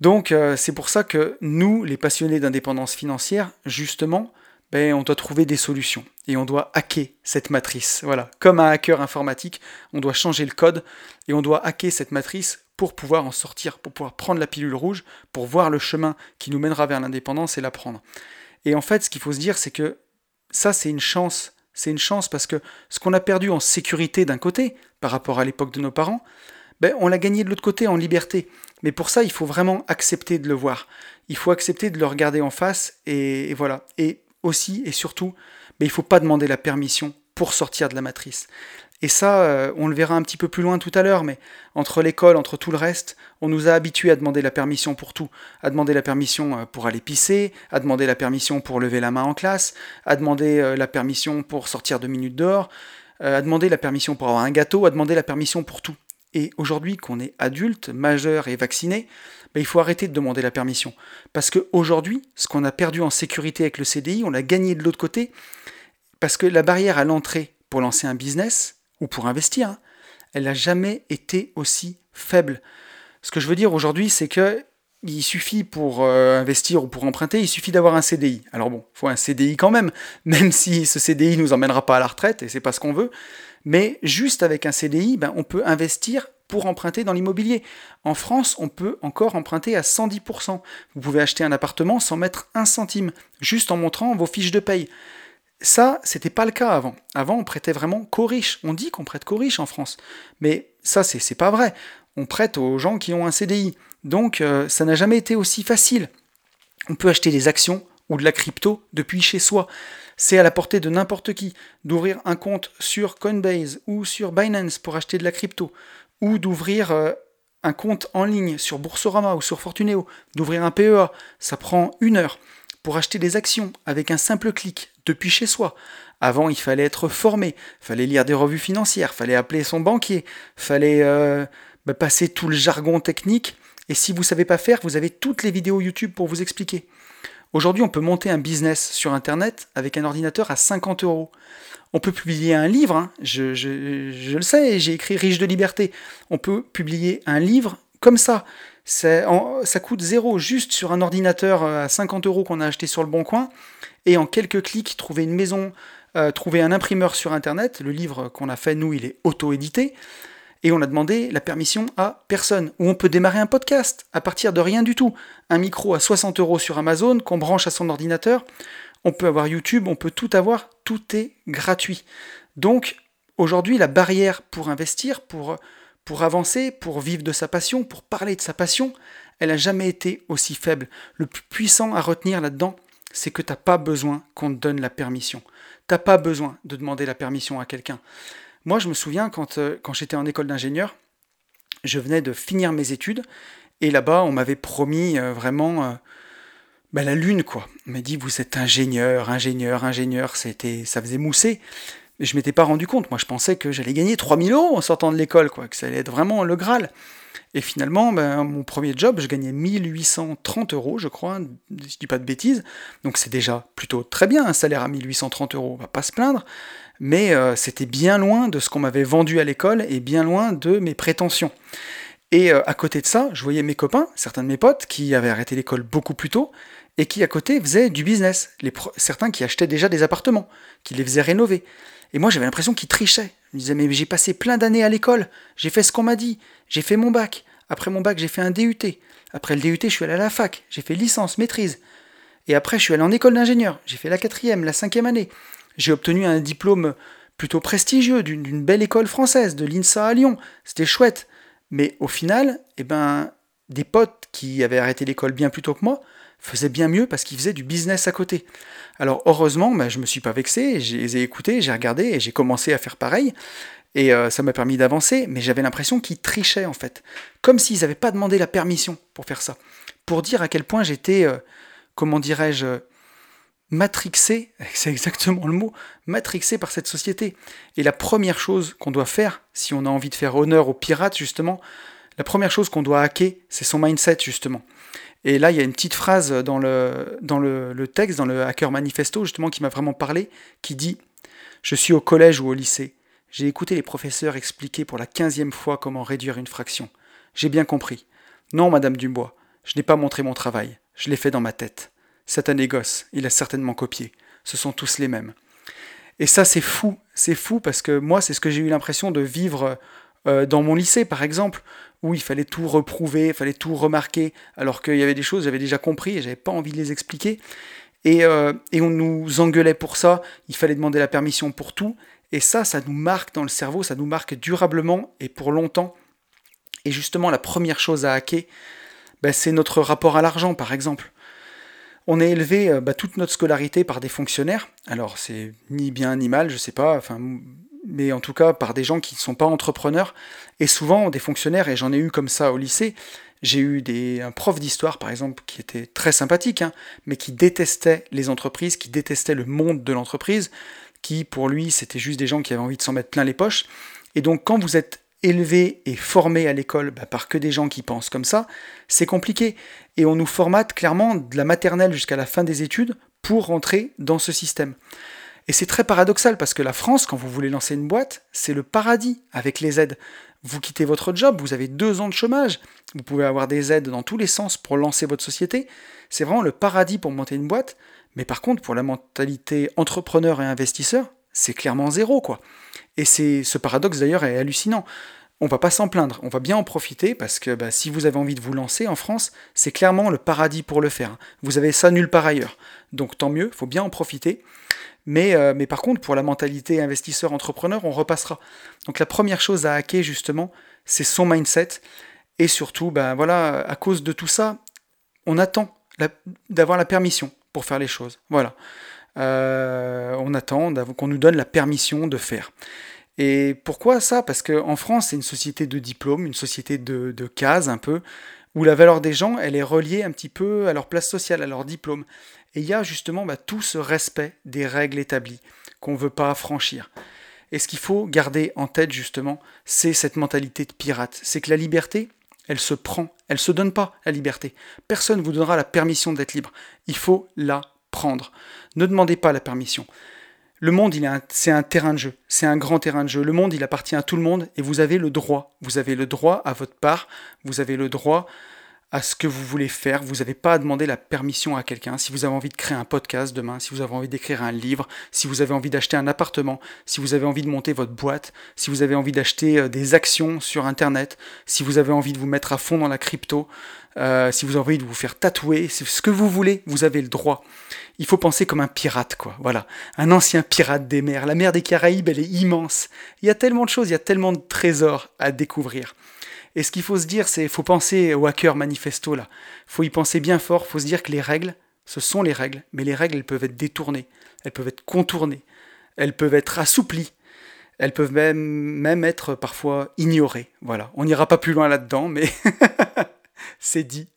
Donc euh, c'est pour ça que nous, les passionnés d'indépendance financière, justement, ben, on doit trouver des solutions et on doit hacker cette matrice. Voilà, comme un hacker informatique, on doit changer le code et on doit hacker cette matrice pour pouvoir en sortir, pour pouvoir prendre la pilule rouge, pour voir le chemin qui nous mènera vers l'indépendance et la prendre. Et en fait, ce qu'il faut se dire, c'est que ça, c'est une chance. C'est une chance parce que ce qu'on a perdu en sécurité d'un côté, par rapport à l'époque de nos parents, ben, on l'a gagné de l'autre côté en liberté. Mais pour ça, il faut vraiment accepter de le voir. Il faut accepter de le regarder en face et, voilà. Et aussi et surtout, ben, il ne faut pas demander la permission pour sortir de la matrice. Et ça, euh, on le verra un petit peu plus loin tout à l'heure, mais entre l'école, entre tout le reste, on nous a habitués à demander la permission pour tout. À demander la permission euh, pour aller pisser, à demander la permission pour lever la main en classe, à demander euh, la permission pour sortir deux minutes dehors, à demander la permission pour avoir un gâteau, à demander la permission pour tout. Et aujourd'hui qu'on est adulte, majeur et vacciné, ben, il faut arrêter de demander la permission. Parce qu'aujourd'hui, ce qu'on a perdu en sécurité avec le CDI, on l'a gagné de l'autre côté. Parce que la barrière à l'entrée pour lancer un business, ou pour investir, hein, elle n'a jamais été aussi faible. Ce que je veux dire aujourd'hui, c'est que il suffit pour euh, investir ou pour emprunter, il suffit d'avoir un CDI. Alors bon, il faut un CDI quand même, *laughs* même si ce CDI nous emmènera pas à la retraite et c'est pas ce qu'on veut. Mais juste avec un CDI, ben, on peut investir pour emprunter dans l'immobilier. En France, on peut encore emprunter à 110%. Vous pouvez acheter un appartement sans mettre un centime, juste en montrant vos fiches de paye. Ça, c'était pas le cas avant. Avant, on prêtait vraiment qu'aux riches. On dit qu'on prête qu'aux riches en France. Mais ça, c'est pas vrai. On prête aux gens qui ont un CDI. Donc, euh, ça n'a jamais été aussi facile. On peut acheter des actions ou de la crypto depuis chez soi. C'est à la portée de n'importe qui d'ouvrir un compte sur Coinbase ou sur Binance pour acheter de la crypto, ou d'ouvrir euh, un compte en ligne sur Boursorama ou sur Fortuneo, d'ouvrir un PEA. Ça prend une heure pour acheter des actions avec un simple clic depuis chez soi. Avant, il fallait être formé, fallait lire des revues financières, fallait appeler son banquier, fallait euh, bah, passer tout le jargon technique. Et si vous ne savez pas faire, vous avez toutes les vidéos YouTube pour vous expliquer. Aujourd'hui, on peut monter un business sur Internet avec un ordinateur à 50 euros. On peut publier un livre, hein. je, je, le sais, j'ai écrit Riche de liberté. On peut publier un livre comme ça. Ça coûte zéro, juste sur un ordinateur euh, à 50 euros qu'on a acheté sur le bon coin et en quelques clics trouver une maison, euh, trouver un imprimeur sur Internet. Le livre qu'on a fait, nous, il est auto-édité. Et on a demandé la permission à personne. Ou on peut démarrer un podcast à partir de rien du tout. Un micro à 60 euros sur Amazon qu'on branche à son ordinateur. On peut avoir YouTube, on peut tout avoir. Tout est gratuit. Donc, aujourd'hui, la barrière pour investir, pour, pour avancer, pour vivre de sa passion, pour parler de sa passion, elle n'a jamais été aussi faible. Le plus puissant à retenir là-dedans, c'est que tu n'as pas besoin qu'on te donne la permission. Tu n'as pas besoin de demander la permission à quelqu'un. Moi, je me souviens quand, euh, j'étais en école d'ingénieur, je venais de finir mes études, et là-bas, on m'avait promis euh, vraiment euh, bah, la lune, quoi. On m'a dit, vous êtes ingénieur, ingénieur, ingénieur, ça faisait mousser. Je m'étais pas rendu compte. Moi, je pensais que j'allais gagner 3000 euros en sortant de l'école, quoi, que ça allait être vraiment le Graal. Et finalement, ben, mon premier job, je gagnais 1830 euros, je crois, je dis pas de bêtises. Donc c'est déjà plutôt très bien, un salaire à 1830 euros, on va pas se plaindre. Mais euh, c'était bien loin de ce qu'on m'avait vendu à l'école et bien loin de mes prétentions. Et euh, à côté de ça, je voyais mes copains, certains de mes potes, qui avaient arrêté l'école beaucoup plus tôt et qui à côté faisaient du business. Certains qui achetaient déjà des appartements, qui les faisaient rénover. Et moi j'avais l'impression qu'ils trichaient. Je me disais mais j'ai passé plein d'années à l'école, j'ai fait ce qu'on m'a dit, j'ai fait mon bac. Après mon bac, j'ai fait un DUT. Après le DUT, je suis allé à la fac. J'ai fait licence, maîtrise. Et après, je suis allé en école d'ingénieur. J'ai fait la quatrième, la cinquième année. J'ai obtenu un diplôme plutôt prestigieux d'une belle école française, de l'INSA à Lyon. C'était chouette. Mais au final, eh ben, des potes qui avaient arrêté l'école bien plus tôt que moi faisaient bien mieux parce qu'ils faisaient du business à côté. Alors heureusement, ben, je ne me suis pas vexé, je les ai écoutés, j'ai regardé et j'ai commencé à faire pareil. Et euh, ça m'a permis d'avancer, mais j'avais l'impression qu'ils trichaient en fait. Comme s'ils n'avaient pas demandé la permission pour faire ça. Pour dire à quel point j'étais, euh, comment dirais-je, matrixé, *laughs* c'est exactement le mot, matrixé par cette société. Et la première chose qu'on doit faire, si on a envie de faire honneur aux pirates justement, la première chose qu'on doit hacker, c'est son mindset justement. Et là, il y a une petite phrase dans le, texte, dans le Hacker Manifesto, justement, qui m'a vraiment parlé, qui dit Je suis au collège ou au lycée. J'ai écouté les professeurs expliquer pour la quinzième fois comment réduire une fraction. J'ai bien compris. Non, Madame Dubois, je n'ai pas montré mon travail. Je l'ai fait dans ma tête. C'est un négoce, il a certainement copié. Ce sont tous les mêmes. Et ça, c'est fou. C'est fou parce que moi, c'est ce que j'ai eu l'impression de vivre euh, dans mon lycée, par exemple, où il fallait tout reprouver, il fallait tout remarquer, alors qu'il y avait des choses j'avais déjà compris et j'avais pas envie de les expliquer. Et, euh, et on nous engueulait pour ça, il fallait demander la permission pour tout. Et ça, ça nous marque dans le cerveau, ça nous marque durablement et pour longtemps. Et justement, la première chose à hacker, ben, c'est notre rapport à l'argent, par exemple. On est élevé euh, bah, toute notre scolarité par des fonctionnaires. Alors, c'est ni bien ni mal, je sais pas, mais en tout cas par des gens qui ne sont pas entrepreneurs. Et souvent, des fonctionnaires, et j'en ai eu comme ça au lycée, j'ai eu des, un prof d'histoire, par exemple, qui était très sympathique, hein, mais qui détestait les entreprises, qui détestait le monde de l'entreprise, qui pour lui c'était juste des gens qui avaient envie de s'en mettre plein les poches. Et donc quand vous êtes élevé et formé à l'école bah, par que des gens qui pensent comme ça, c'est compliqué. Et on nous formate clairement de la maternelle jusqu'à la fin des études pour rentrer dans ce système. Et c'est très paradoxal parce que la France, quand vous voulez lancer une boîte, c'est le paradis avec les aides. Vous quittez votre job, vous avez deux ans de chômage, vous pouvez avoir des aides dans tous les sens pour lancer votre société. C'est vraiment le paradis pour monter une boîte. Mais par contre, pour la mentalité entrepreneur et investisseur, c'est clairement zéro, quoi. Et c'est ce paradoxe d'ailleurs est hallucinant. On va pas s'en plaindre, on va bien en profiter parce que bah, si vous avez envie de vous lancer en France, c'est clairement le paradis pour le faire. Vous avez ça nulle part ailleurs. Donc tant mieux, faut bien en profiter. Mais, euh, mais par contre, pour la mentalité investisseur-entrepreneur, on repassera. Donc la première chose à hacker justement, c'est son mindset. Et surtout, ben voilà, à cause de tout ça, on attend d'avoir la permission pour faire les choses. Voilà. Euh, on attend qu'on nous donne la permission de faire. Et pourquoi ça? Parce qu'en France, c'est une société de diplômes, une société de, de cases un peu, où la valeur des gens, elle est reliée un petit peu à leur place sociale, à leur diplôme. Et il y a justement bah, tout ce respect des règles établies qu'on ne veut pas franchir. Et ce qu'il faut garder en tête justement, c'est cette mentalité de pirate. C'est que la liberté, elle se prend, elle se donne pas la liberté. Personne ne vous donnera la permission d'être libre. Il faut la prendre. Ne demandez pas la permission. Le monde, c'est un terrain de jeu, c'est un grand terrain de jeu. Le monde, il appartient à tout le monde et vous avez le droit. Vous avez le droit à votre part, vous avez le droit à ce que vous voulez faire. Vous n'avez pas à demander la permission à quelqu'un. Si vous avez envie de créer un podcast demain, si vous avez envie d'écrire un livre, si vous avez envie d'acheter un appartement, si vous avez envie de monter votre boîte, si vous avez envie d'acheter euh, des actions sur Internet, si vous avez envie de vous mettre à fond dans la crypto, euh, si vous avez envie de vous faire tatouer, ce que vous voulez, vous avez le droit. Il faut penser comme un pirate, quoi. Voilà, un ancien pirate des mers. La mer des Caraïbes, elle est immense. Il y a tellement de choses, il y a tellement de trésors à découvrir. Et ce qu'il faut se dire, c'est faut penser au hacker manifesto là. faut y penser bien fort, faut se dire que les règles, ce sont les règles, mais les règles, elles peuvent être détournées, elles peuvent être contournées, elles peuvent être assouplies, elles peuvent même, même être parfois ignorées. Voilà, on n'ira pas plus loin là-dedans, mais *laughs* c'est dit.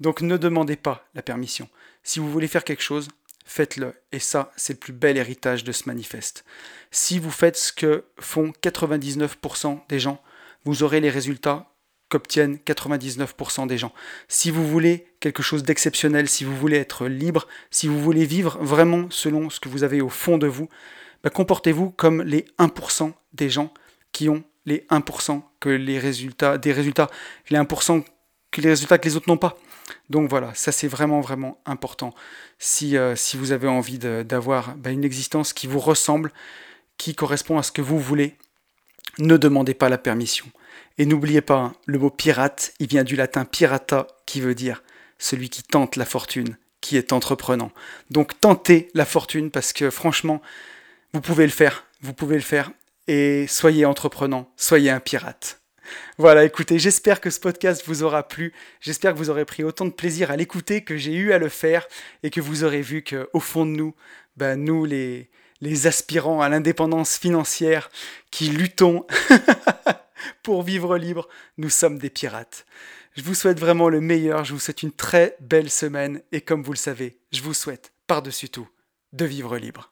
Donc ne demandez pas la permission. Si vous voulez faire quelque chose, faites-le. Et ça, c'est le plus bel héritage de ce manifeste. Si vous faites ce que font 99% des gens, vous aurez les résultats qu'obtiennent 99% des gens. Si vous voulez quelque chose d'exceptionnel, si vous voulez être libre, si vous voulez vivre vraiment selon ce que vous avez au fond de vous, bah, comportez-vous comme les 1% des gens qui ont les 1% que les résultats, des résultats, les 1% que les résultats que les autres n'ont pas. Donc voilà, ça c'est vraiment vraiment important. Si, euh, si vous avez envie d'avoir bah, une existence qui vous ressemble, qui correspond à ce que vous voulez, ne demandez pas la permission. Et n'oubliez pas, le mot pirate, il vient du latin pirata, qui veut dire celui qui tente la fortune, qui est entreprenant. Donc tentez la fortune parce que franchement, vous pouvez le faire, vous pouvez le faire. Et soyez entreprenant, soyez un pirate. Voilà, écoutez, j'espère que ce podcast vous aura plu. J'espère que vous aurez pris autant de plaisir à l'écouter que j'ai eu à le faire et que vous aurez vu qu'au fond de nous, ben, nous les aspirants à l'indépendance financière qui luttons *laughs* pour vivre libre, nous sommes des pirates. Je vous souhaite vraiment le meilleur, je vous souhaite une très belle semaine et comme vous le savez, je vous souhaite par-dessus tout de vivre libre.